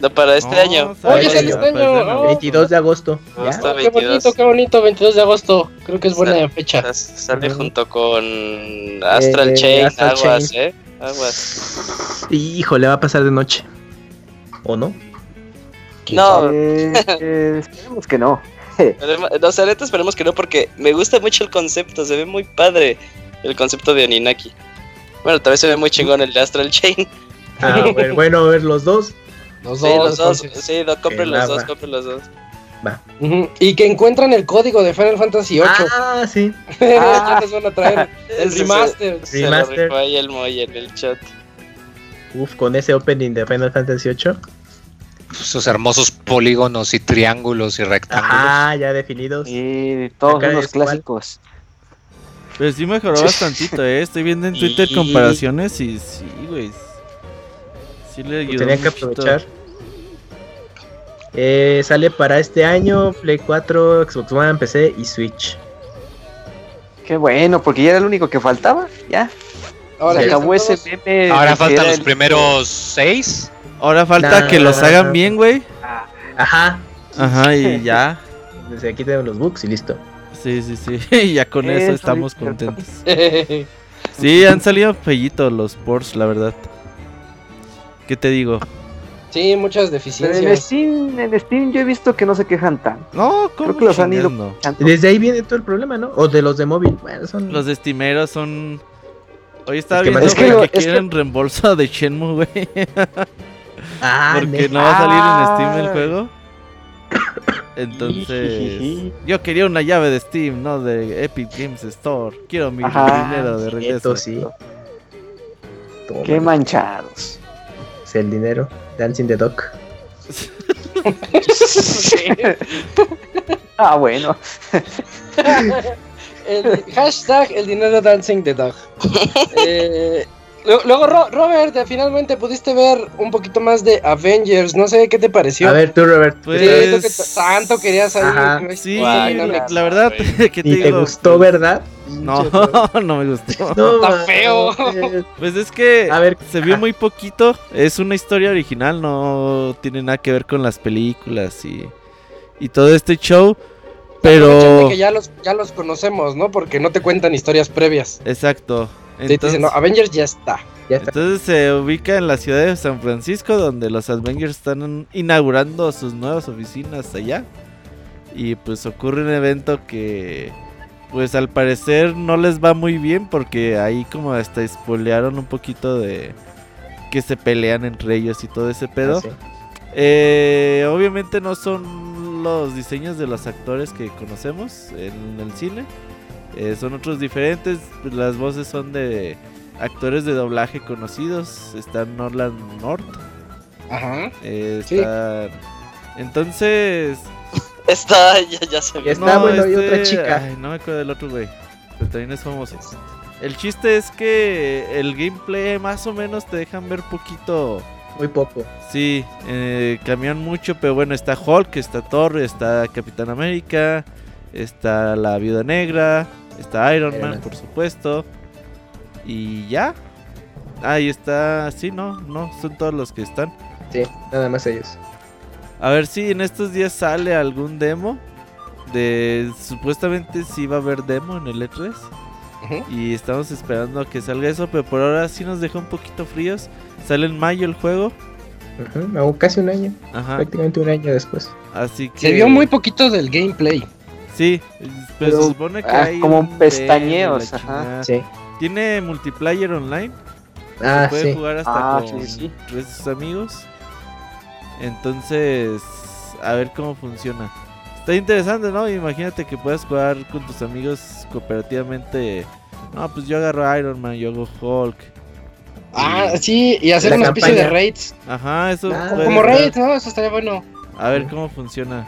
No, para este No, año. Oye, ya, este pues, año, ya no. oh. 22 de agosto. No, ¿ya? está Oh, qué 22. bonito, qué bonito, 22 de agosto. Creo que es buena Sale- fecha. Sale Ujú. junto con Astral Eh, Chain, Astral aguas, Chain. eh. Aguas. Híjole, va a pasar de noche. ¿O no? ¿Quién No, sabe? Eh, eh, esperemos que no. (laughs) No, o sea, neta, esperemos que no, porque me gusta mucho el concepto. Se ve muy padre el concepto de Oninaki. Bueno, también se ve muy chingón el de Astral Chain. Ah, (laughs) bueno, bueno, a ver, los dos. Los Sí, dos, los dos. Sí, no, compren los dos, va. compren los dos. Ujú, Y que encuentran el código de Final Fantasy VIII. Ah, sí. (laughs) ya les van a traer el Ese remaster. Se, Remaster. ahí el Moy en el chat. Uf, con ese opening de Final Fantasy VIII. Sus hermosos polígonos y triángulos y rectángulos. Ajá, ya definidos. Y todos Acá unos clásicos. Pero sí mejoró bastantito, eh. Estoy viendo en Twitter Y- comparaciones y sí, güey. Sí le ayudó tenían que aprovechar. Eh, sale para este año Play 4, Xbox One, PC y Switch. Qué bueno, porque ya era el único que faltaba. Ya. Ahora acabó ese meme. Ahora faltan los el- primeros seis. Ahora falta Nah. que los hagan bien, güey. Ajá. Ajá, y ya. (laughs) Desde aquí tenemos los bugs y listo. Sí, sí, sí. (laughs) Y ya con eso, Eso, estamos contentos. (laughs) Sí, han salido fellitos los ports, la verdad. ¿Qué te digo? sí, muchas Pero en deficiencias. Steam, en Steam yo he visto que no se quejan tanto. No, ¿cómo Creo que los han ido- tanto. Desde ahí viene todo el problema, ¿no? O de los de móvil. Bueno, son Los estimeros son. Hoy estaba Es que viendo es que es que- quieren reembolso de Shenmue, güey. Ah, Porque no va a salir en Steam el Ah. juego. (coughs) Entonces, yo quería una llave de Steam, no de Epic Games Store. Quiero mi Ajá, dinero de regreso. Esto sí. Qué manchados. Es el dinero. Dancing the Dog. (laughs) ah, bueno. (laughs) El hashtag el dinero dancing the dog. (laughs) Eh, luego, Ro- Robert, eh, finalmente pudiste ver un poquito más de Avengers. No sé qué te pareció. A ver, tú, Robert. Pues- Sí, tú que tanto querías que no Sí, no, la, la verdad, (laughs) ¿qué te Ni te gustó, Pues, ¿verdad? No, (laughs) no me gustó. No, Está feo. (laughs) Pues es que A ver, se vio ajá. muy poquito. Es una historia original, no tiene nada que ver con las películas y, y todo este show. Pero. que ya los, ya los conocemos, ¿no? Porque no te cuentan historias previas. Exacto. Sí, dicen, no, Entonces, Avengers ya está. Ya está. entonces se ubica en la ciudad de San Francisco, donde los Avengers están inaugurando sus nuevas oficinas allá. Y pues ocurre un evento que. Pues al parecer no les va muy bien porque ahí como hasta espolearon un poquito de que se pelean entre ellos y todo ese pedo. Ah, sí. Eh, obviamente no son los diseños de los actores que conocemos en el cine. Eh, son otros diferentes. Las voces son de actores de doblaje conocidos. Está Norland North. Ajá. eh, Sí. está Entonces. Está, (laughs) ya, ya se vio. está, bueno, y otra chica. Ay, no me acuerdo del otro güey. Pero también es famoso. El chiste es que el gameplay más o menos te dejan ver poquito. Muy poco. Sí, eh, cambian mucho, pero bueno, está Hulk, está Thor, está Capitán América, está la Viuda Negra, está Iron Iron Man, Man. por supuesto. Y ya. Ahí está, sí, no, no, son todos los que están. Sí, nada más ellos. A ver si en estos días sale algún demo. De supuestamente sí va a haber demo en el E3. Ujú. Y estamos esperando a que salga eso, pero por ahora sí nos dejó un poquito fríos. Sale en mayo el juego. O casi un año, Ajá. prácticamente un año después. Así que. Se vio muy poquito del gameplay. Sí, Pero, se supone que ah, hay. como un pestañeos, ajá. Sí. Tiene multiplayer online. Ah, Puede sí. jugar hasta Ah, con sí, sí. tres de sus amigos. Entonces, a ver cómo funciona. Está interesante, ¿no? Imagínate que puedas jugar con tus amigos cooperativamente. No, pues yo agarro Iron Man, yo hago Hulk. Ah, sí, y hacer una especie de campaña. raids. Ajá, eso. Ah, puede Como estar. raids, ¿no? Eso estaría bueno. A ver cómo funciona.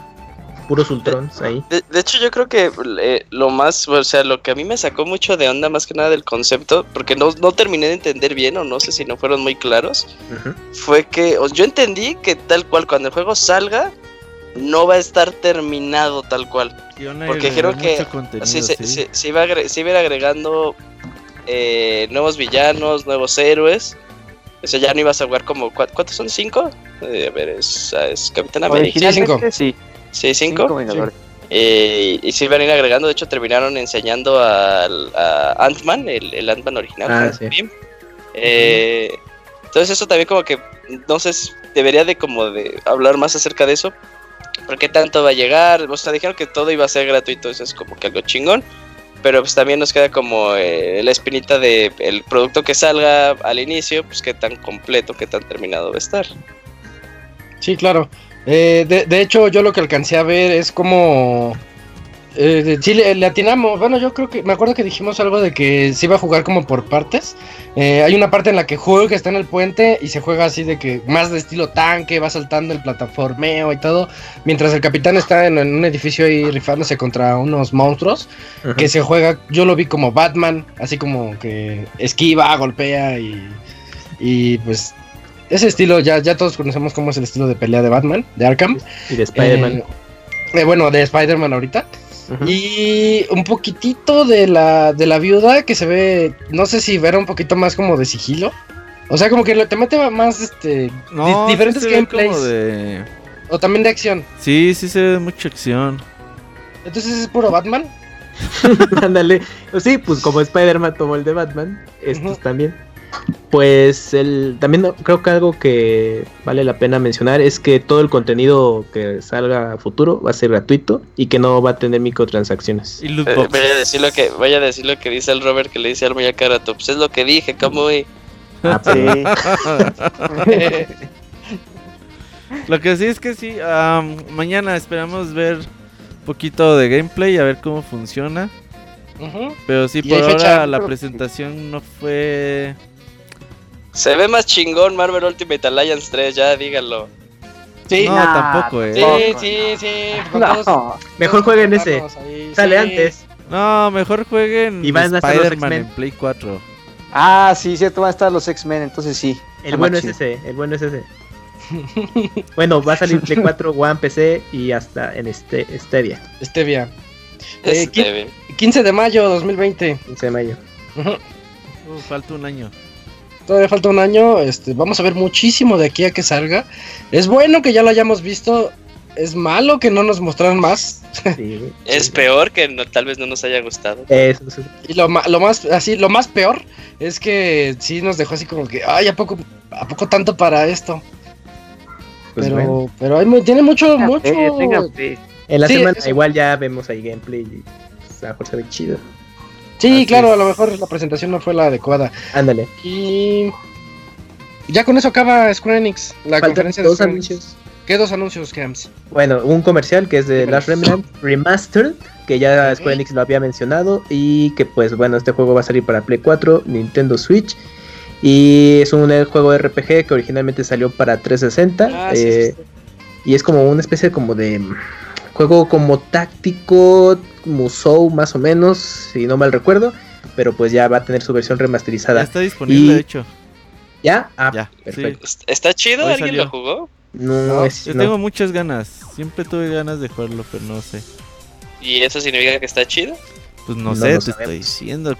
Puros ultrons ahí. De, de hecho, yo creo que eh, lo más, o sea, lo que a mí me sacó mucho de onda, más que nada del concepto, porque no, no terminé de entender bien, o no sé si no fueron muy claros, fue que o- yo entendí que tal cual, cuando el juego salga, no va a estar terminado tal cual. Porque dijeron que mucho contenido, Sí, se, sí. se- se iba, se iba a ir agregando eh, nuevos villanos, nuevos héroes. O sea, ya no ibas a jugar como. ¿cu- ¿Cuántos son? ¿Cinco? Eh, a ver, es, es Capitán América. Originalmente sí. Sí, Cinco cinco. Vengadores. Eh, y se iban a ir agregando. De hecho, terminaron enseñando al- a Ant-Man, el, el Ant-Man original. Ah, sí. Eh, entonces, eso también, como que. Entonces, debería de como de hablar más acerca de eso. ¿Por qué tanto va a llegar? O sea, dijeron que todo iba a ser gratuito. Eso es como que algo chingón. Pero pues también nos queda como eh, la espinita de el producto que salga al inicio, pues qué tan completo, qué tan terminado va a estar. Sí, claro. Eh, de, de hecho, yo lo que alcancé a ver es como... Eh, sí, le, le atinamos. Bueno, yo creo que... Me acuerdo que dijimos algo de que se iba a jugar como por partes. Eh, hay una parte en la que Hulk está en el puente y se juega así de que más de estilo tanque, va saltando el plataformeo y todo. Mientras el capitán está en, en un edificio ahí rifándose contra unos monstruos. Que se juega, yo lo vi como Batman, así como que esquiva, golpea y, y pues ese estilo, ya, ya todos conocemos cómo es el estilo de pelea de Batman, de Arkham. Y de Spider-Man. Eh, eh, bueno, de Spider-Man ahorita. Y un poquitito de la, de la viuda que se ve, no sé si ver un poquito más como de sigilo. O sea, como que lo- te mete más este, No, di- sí diferentes como gameplays. de- O también de acción. Sí, sí se ve mucha acción. Entonces es puro Batman. (laughs) Ándale. Sí, pues como Spider-Man tomó el de Batman, estos también. Pues el, también no- creo que algo que vale la pena mencionar es que todo el contenido que salga a futuro va a ser gratuito y que no va a tener microtransacciones. Y Eh, vaya a decir lo que, vaya a decir lo que dice el Robert que le dice al Moya Karato, pues es lo que dije, Kamui. Ah, pero- (laughs) Sí. (laughs) Lo que sí es que sí, am, mañana esperamos ver un poquito de gameplay, a ver cómo funciona. Pero sí, Y por ahora fecha. la presentación no fue... Se ve más chingón Marvel Ultimate Alliance 3, ya díganlo. Sí, no, Nah, tampoco, eh. sí, no. sí. con No. todos- Mejor todos jueguen ese. ahí, Sale sí. antes. No, mejor jueguen Y van a estar los Spider-Man X-Men. en Play 4. Ah, sí, cierto, van a estar los X-Men, entonces sí. El Está bueno es ese, el bueno es ese. (laughs) bueno, va a salir Play 4, One, PC y hasta en este Stadia, Stevia. Eh, Este, qui- 15 de mayo 2020. 15 de mayo. Uh, falta un año. Todavía falta un año. Este, vamos a ver muchísimo de aquí a que salga. Es bueno que ya lo hayamos visto. Es malo que no nos mostraran más. Sí, es (laughs) sí. peor que no, tal vez no nos haya gustado. Eso, eso. Y lo, lo más así, lo más peor es que sí nos dejó así como que, ay, a poco, a poco tanto para esto. Pues pero, bueno. pero hay tiene mucho, mucho. fe, tengan fe. En la Sí, semana eso. igual ya vemos ahí gameplay y pues, a lo mejor se ve chido. Sí, Así claro, es. a lo mejor la presentación no fue la adecuada. Ándale. Y ya con eso acaba Square Enix, la Faltan conferencia de dos Square Enix. anuncios. ¿Qué dos anuncios, Camps? Bueno, un comercial que es de Last Remnant Remastered, que ya Square Enix lo había mencionado y que pues bueno, este juego va a salir para Play 4, Nintendo Switch y es un juego RPG que originalmente salió para 360 Ah, sí, sí, eh, sí. Y es como una especie como de juego como táctico, Musou más o menos, si no mal recuerdo. Pero pues ya va a tener su versión Ya remasterizada. está disponible, Y- de hecho. ¿Ya? Ah, Ya, perfecto. ¿Está chido? Hoy ¿Alguien salió. lo jugó? No, No, es- Yo no. tengo muchas ganas. Siempre tuve ganas de jugarlo, pero no sé. ¿Y eso significa que está chido? Pues no, No sé, lo te sabemos. estoy diciendo.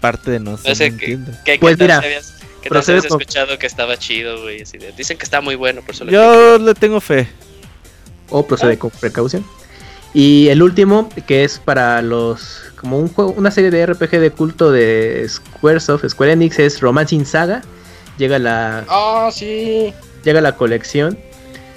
Parte de no sé, No sé no qué- entiendo. ¿Qué, qué Pues tal mira, si habías, escuchado que estaba chido, güey? Dicen que está muy bueno, por eso lo Yo le tengo fe. o Ah. procede con precaución. Y el último, que es para los. como un juego, una serie de RPG de culto de Squaresoft, Square Enix, es Romancing Saga. Llega la, Ah, sí. llega la colección.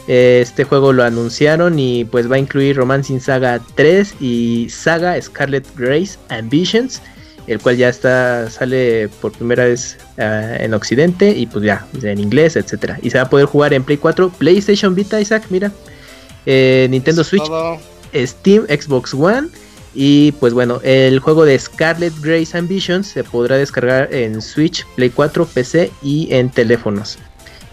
Este juego lo anunciaron y pues va a incluir Romancing Saga 3 y Saga Scarlet Grace Ambitions, el cual ya está sale por primera vez ah, en Occidente y pues ya en inglés, etcétera. Y se va a poder jugar en Play 4, PlayStation Vita, Isaac, mira, eh, Nintendo Switch, todo. Steam, Xbox One. Y pues bueno, el juego de Scarlet Grace Ambitions se podrá descargar en Switch, Play 4, PC y en teléfonos.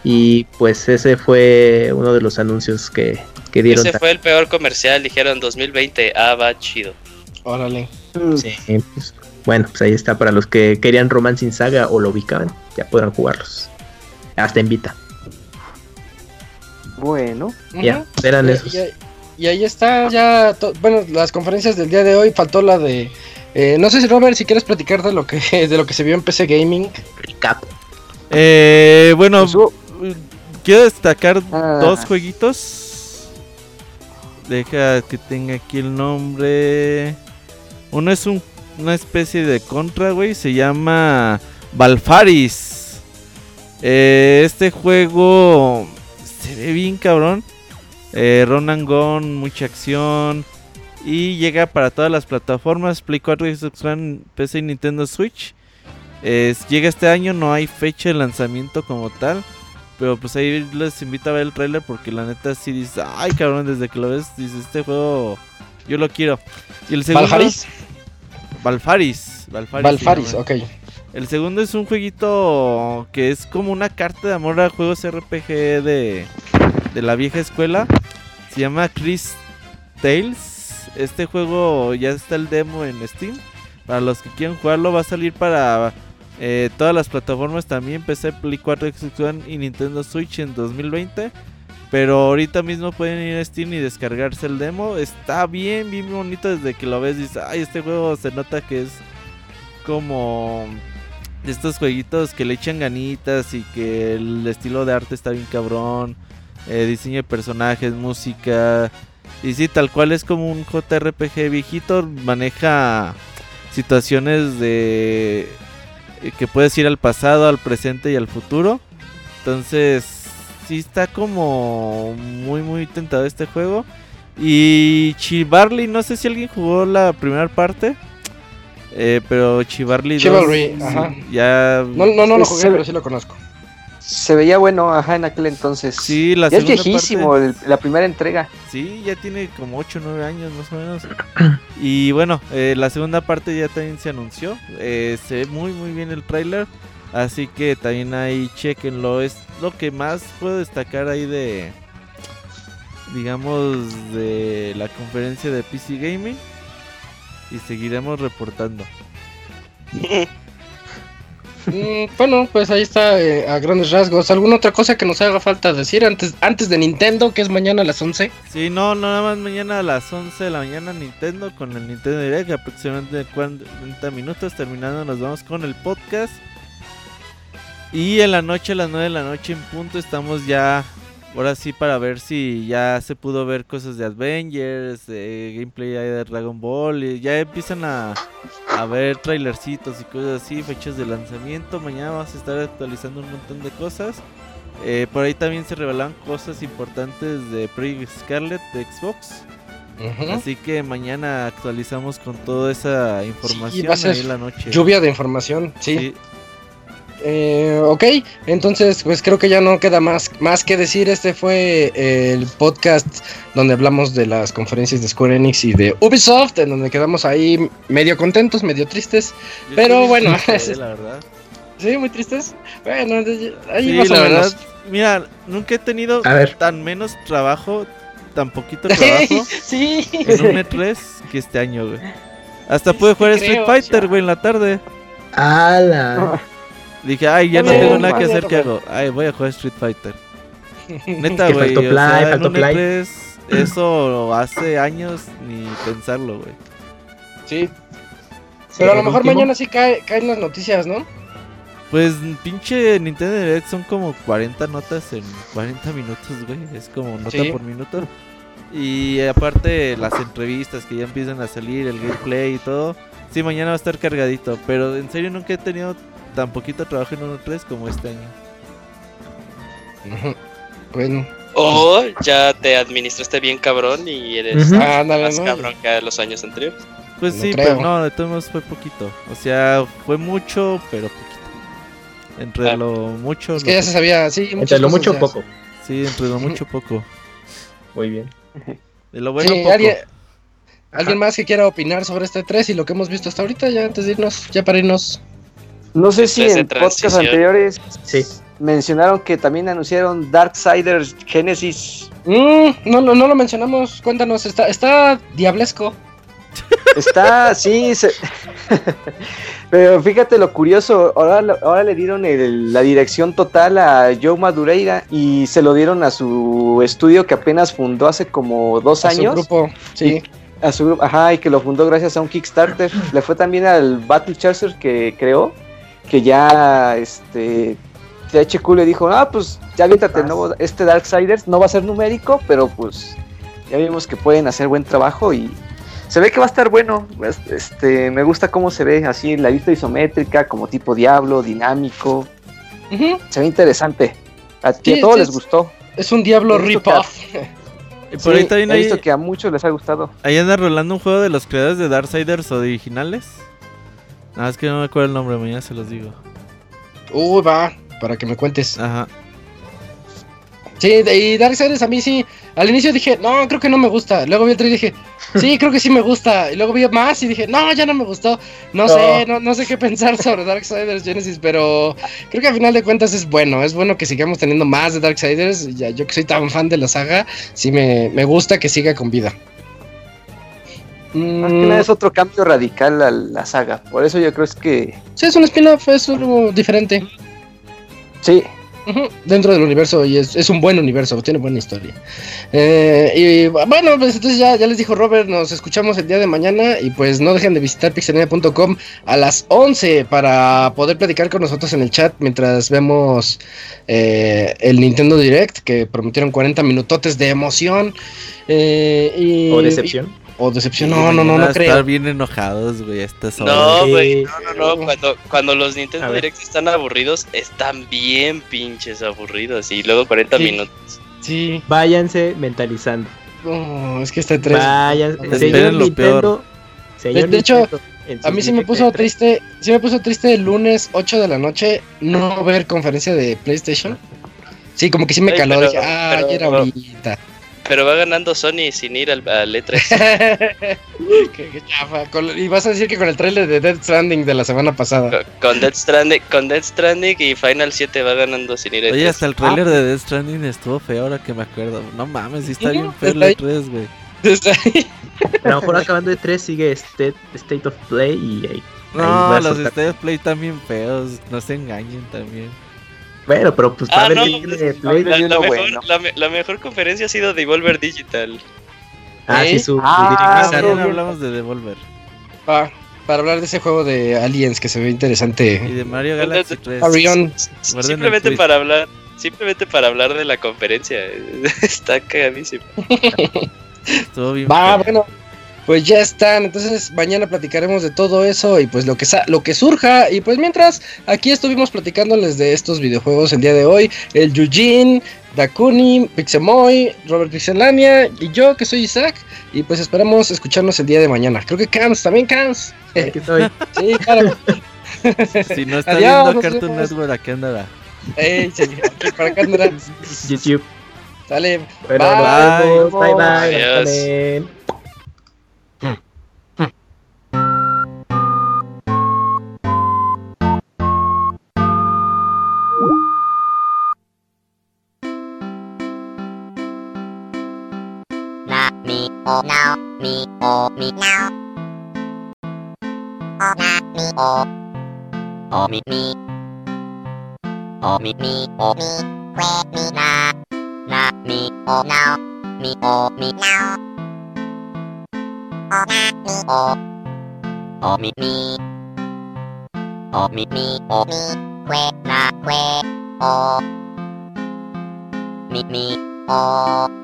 Y pues ese fue uno de los anuncios que, que dieron. Ese fue el peor comercial, dijeron 2020. Ah, va chido. Órale. Sí, pues, bueno, pues ahí está para los que querían Romancing Saga o lo ubicaban, ya podrán jugarlos. Hasta en Vita. Bueno, Ya, eran esos. Y, y ahí está, ya. bueno, las conferencias del día de hoy faltó la de. eh, no sé si Robert, si quieres platicar de lo que (laughs) de lo que se vio en PC Gaming. Recap. Eh, bueno, Pues, uh, quiero destacar Ah. dos jueguitos. Deja que tenga aquí el nombre. Uno es un- una especie de contra, güey. Se llama Valfaris. Eh, este juego se ve bien cabrón. Eh, run and gun, mucha acción. Y llega para todas las plataformas: Play 4, Xbox One, PC y Nintendo Switch. Llega este año, no hay fecha de lanzamiento como tal. Pero pues ahí les invito a ver el trailer porque la neta sí dices, ay cabrón, desde que lo ves, dices, este juego yo lo quiero. Y el segundo... Valfaris. Valfaris. Valfaris. se Valfaris, llama. ok. El segundo es un jueguito que es como una carta de amor a juegos RPG de, de la vieja escuela. Se llama Chris Tales. Este juego ya está el demo en Steam. Para los que quieran jugarlo va a salir para eh, todas las plataformas también. PC, Play 4, Xbox One y Nintendo Switch en 2020. Pero ahorita mismo pueden ir a Steam y descargarse el demo. Está bien, bien bonito desde que lo ves. Dices, ay, este juego se nota que es como de estos jueguitos que le echan ganitas y que el estilo de arte está bien cabrón. Eh, diseño de personajes, música. Y sí, tal cual es como un JRPG viejito. Maneja situaciones de eh, que puedes ir al pasado, al presente y al futuro. Entonces, sí está como muy muy tentado este juego. Y Chivarly, no sé si alguien jugó la primera parte. eh, pero Chivarly 2 Chivalry, sí, ajá. ya No, no, no lo jugué, pero sí lo conozco. Se veía bueno, ajá, en aquel entonces. Sí, la ya es viejísimo, parte- el- la primera entrega. Sí, ya tiene como 8 o 9 años más o menos. Y bueno, eh, la segunda parte ya también se anunció. Eh, se ve muy muy bien el tráiler. Así que también ahí chequenlo. Es lo que más puedo destacar ahí de... Digamos de la conferencia de PC Gaming. Y seguiremos reportando. (laughs) Mm, bueno, pues ahí está eh, a grandes rasgos. ¿Alguna otra cosa que nos haga falta decir antes, antes de Nintendo, que es mañana a las 11? Sí, no, nada más mañana a las 11 de la mañana Nintendo con el Nintendo Direct, aproximadamente 40 minutos. Terminando, nos vamos con el podcast. Y en la noche, a las 9 de la noche en punto, estamos ya, ahora sí, para ver si ya se pudo ver cosas de Avengers, de gameplay de Dragon Ball. Y ya empiezan a, a ver trailercitos y cosas así, fechas de lanzamiento. Mañana vamos a estar actualizando un montón de cosas. Eh, por ahí también se revelan cosas importantes de Project Scarlet de Xbox. Así que mañana actualizamos con toda esa información va a ser ahí en la noche. Lluvia de información, sí. Sí. Eh, ok, entonces pues creo que ya no queda más, más que decir. Este fue el podcast donde hablamos de las conferencias de Square Enix y de Ubisoft, en donde quedamos ahí medio contentos, medio tristes. Yo Pero bueno, triste, ese- la verdad. (laughs) Sí, muy tristes. Bueno, ahí Sí, más o la menos. verdad, mira, nunca he tenido A ver. tan menos trabajo, tan poquito (laughs) trabajo sí. en un E3 que este año, güey. Hasta pude jugar creo, Street Fighter, güey, en la tarde. ¡Hala! Dije, ay, ya no tengo nada que hacer, ¿qué hago? Ay, voy a jugar Street Fighter. (laughs) Neta, güey, faltó o play, sea, en faltó un play. E3, eso hace años ni pensarlo, güey. Sí. Pero a lo mejor último. mañana sí cae, caen las noticias, ¿no? Pues pinche Nintendo Direct son como 40 notas en 40 minutos, güey. Es como nota Sí. por minuto. Y aparte las entrevistas que ya empiezan a salir, el gameplay y todo. Sí, mañana va a estar cargadito. Pero en serio nunca he tenido tan poquito trabajo en 1.3 como este año. (laughs) Bueno, O ya te administraste bien cabrón y eres ándale, más ¿no? cabrón que los años anteriores. Pues No sí, creo. pero no, de todos modos fue poquito. O sea, fue mucho, pero poquito. Entre Ah. lo mucho, Es lo que ya se sabía, sí. Entre lo mucho ya. poco. Sí, entre lo mucho poco. Muy bien. De lo bueno Sí, poco. ¿alguien, alguien más que quiera opinar sobre este 3 y lo que hemos visto hasta ahorita, ya antes de irnos, ya para irnos. No sé si en podcasts transición. anteriores Sí. mencionaron que también anunciaron Darksiders Genesis. Mm, no, no, no lo mencionamos, cuéntanos, está, está diablesco. Está, (laughs) sí, se- (laughs) pero fíjate lo curioso, ahora, le dieron el- la dirección total a Joe Madureira y se lo dieron a su estudio que apenas fundó hace como dos a su años. grupo, sí. A su grupo, ajá, y que lo fundó gracias a un Kickstarter. Le fue también al Battle Chaser que creó, que ya, este, THQ le dijo, ah, pues ya aviéntate nuevo, este Darksiders, no va a ser numérico, pero pues ya vimos que pueden hacer buen trabajo y se ve que va a estar bueno. Es- Este, me gusta cómo se ve así, la vista isométrica, como tipo Diablo, dinámico, se ve interesante. A, todos les es- gustó. Es un diablo rip-off. (laughs) Y por Sí, ahí también he hay, visto que a muchos les ha gustado. ahí anda rolando un juego de los creadores de Darksiders originales. Nada, es que no me acuerdo el nombre, mañana se los digo. Uy, va, para que me cuentes. Ajá. Sí, y Darksiders a mí sí. Al inicio dije, no, creo que no me gusta. Luego vi el trailer y dije, (laughs) sí, creo que sí me gusta. Y luego vi más y dije, no, ya no me gustó. No, No. sé, no, no sé qué pensar (laughs) sobre Darksiders Genesis, pero creo que al final de cuentas es bueno. Es bueno que sigamos teniendo más de Darksiders. Ya, yo que soy tan fan de la saga, sí me, me gusta que siga con vida. Más que Mm, nada es otro cambio radical a la saga. Por eso yo creo es que sí, es un spin-off, es algo diferente. sí, Dentro del universo y es, es un buen universo, tiene buena historia. Eh, y bueno, pues entonces ya, ya les dijo Robert, nos escuchamos el día de mañana y pues no dejen de visitar pixelania.com a las 11 para poder platicar con nosotros en el chat mientras vemos eh, el Nintendo Direct que prometieron 40 minutotes de emoción. eh, y, O decepción. y- o decepción, no, no, no, no Estar creo. bien enojados, güey, estas horas. No, güey, no, no, no. Cuando, cuando los Nintendo. Direct están aburridos, están bien pinches aburridos. Y luego 40 Sí. minutos. Sí, Váyanse mentalizando. no, es que este 3. Vayan, Esperen señor lo Nintendo. Señor de hecho, Nintendo, en A mí sí me puso de tres- triste, sí me puso triste el lunes 8 de la noche no ver conferencia de PlayStation. Sí, como que sí me Ay, caló, pero- dije, ah, pero- ya era ahorita. Pero va ganando Sony sin ir al, al E3. (laughs) qué, qué chafa. Con- y vas a decir que con el trailer de Dead Stranding de la semana pasada. con, con Death Stranding, con Death Stranding y Final 7 va ganando sin ir al Oye, E3. hasta el trailer de Death Stranding estuvo feo ahora que me acuerdo. No mames, sí está Sí, bien feo el está ahí. E3, güey. A lo mejor acabando de 3 sigue State, State of Play y ahí. No, los. State of Play están bien feos. No se engañen también. Bueno, pero pues Ah, para ver no, Play. La, mejor, bueno. la, me- la mejor conferencia ha sido Devolver Digital. Ah, sí, ¿Eh? su. Ah, su sí. También bien. hablamos de Devolver. Ah, para hablar de ese juego de Aliens que se ve Y interesante. de Mario Galaxy 3. Arion. Simplemente para hablar. Simplemente para hablar de la conferencia. (laughs) Está cagadísimo. Estuvo bien Va, bueno, pues ya están. Entonces mañana platicaremos de todo eso y pues lo que sa- lo que surja. Y pues mientras aquí estuvimos platicándoles de estos videojuegos el día de hoy, el Yujin, Dakuni, Pixemoy, Robert Pixelania y yo que soy Isaac. Y pues esperamos escucharnos el día de mañana. Creo que Cans, también Cans. Aquí estoy. (laughs) Sí, claro. Si no está Adiós, viendo Cartoon vemos. Network, aquí andará. Ey, sí, ok, para acá andará. (laughs) YouTube. Sale. Bueno, Bye. vemos. Bye bye. Mi o mi now. O na mi o. O mi mi. O mi mi o mi. Que mi na. Na mi o now. Mi o mi now. O na mi o. O mi mi. O mi mi o mi. Que na que o. Mi mi o.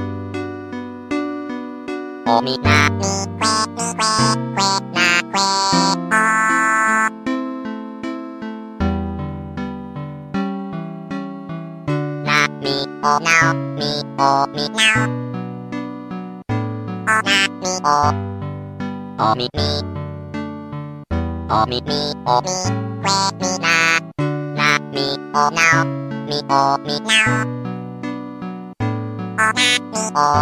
O mi now, o mi na mi que que mi que now que. O mi na mi que mi que que na que o. Na mi o now mi o mi now. O na mi o. O mi mi. O mi mi o mi que mi na. Na mi o now mi o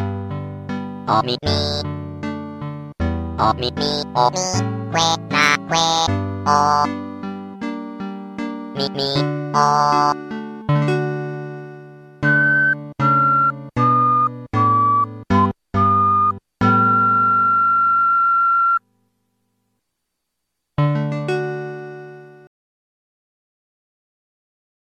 mi おみみおみみおみくえなくえおみみお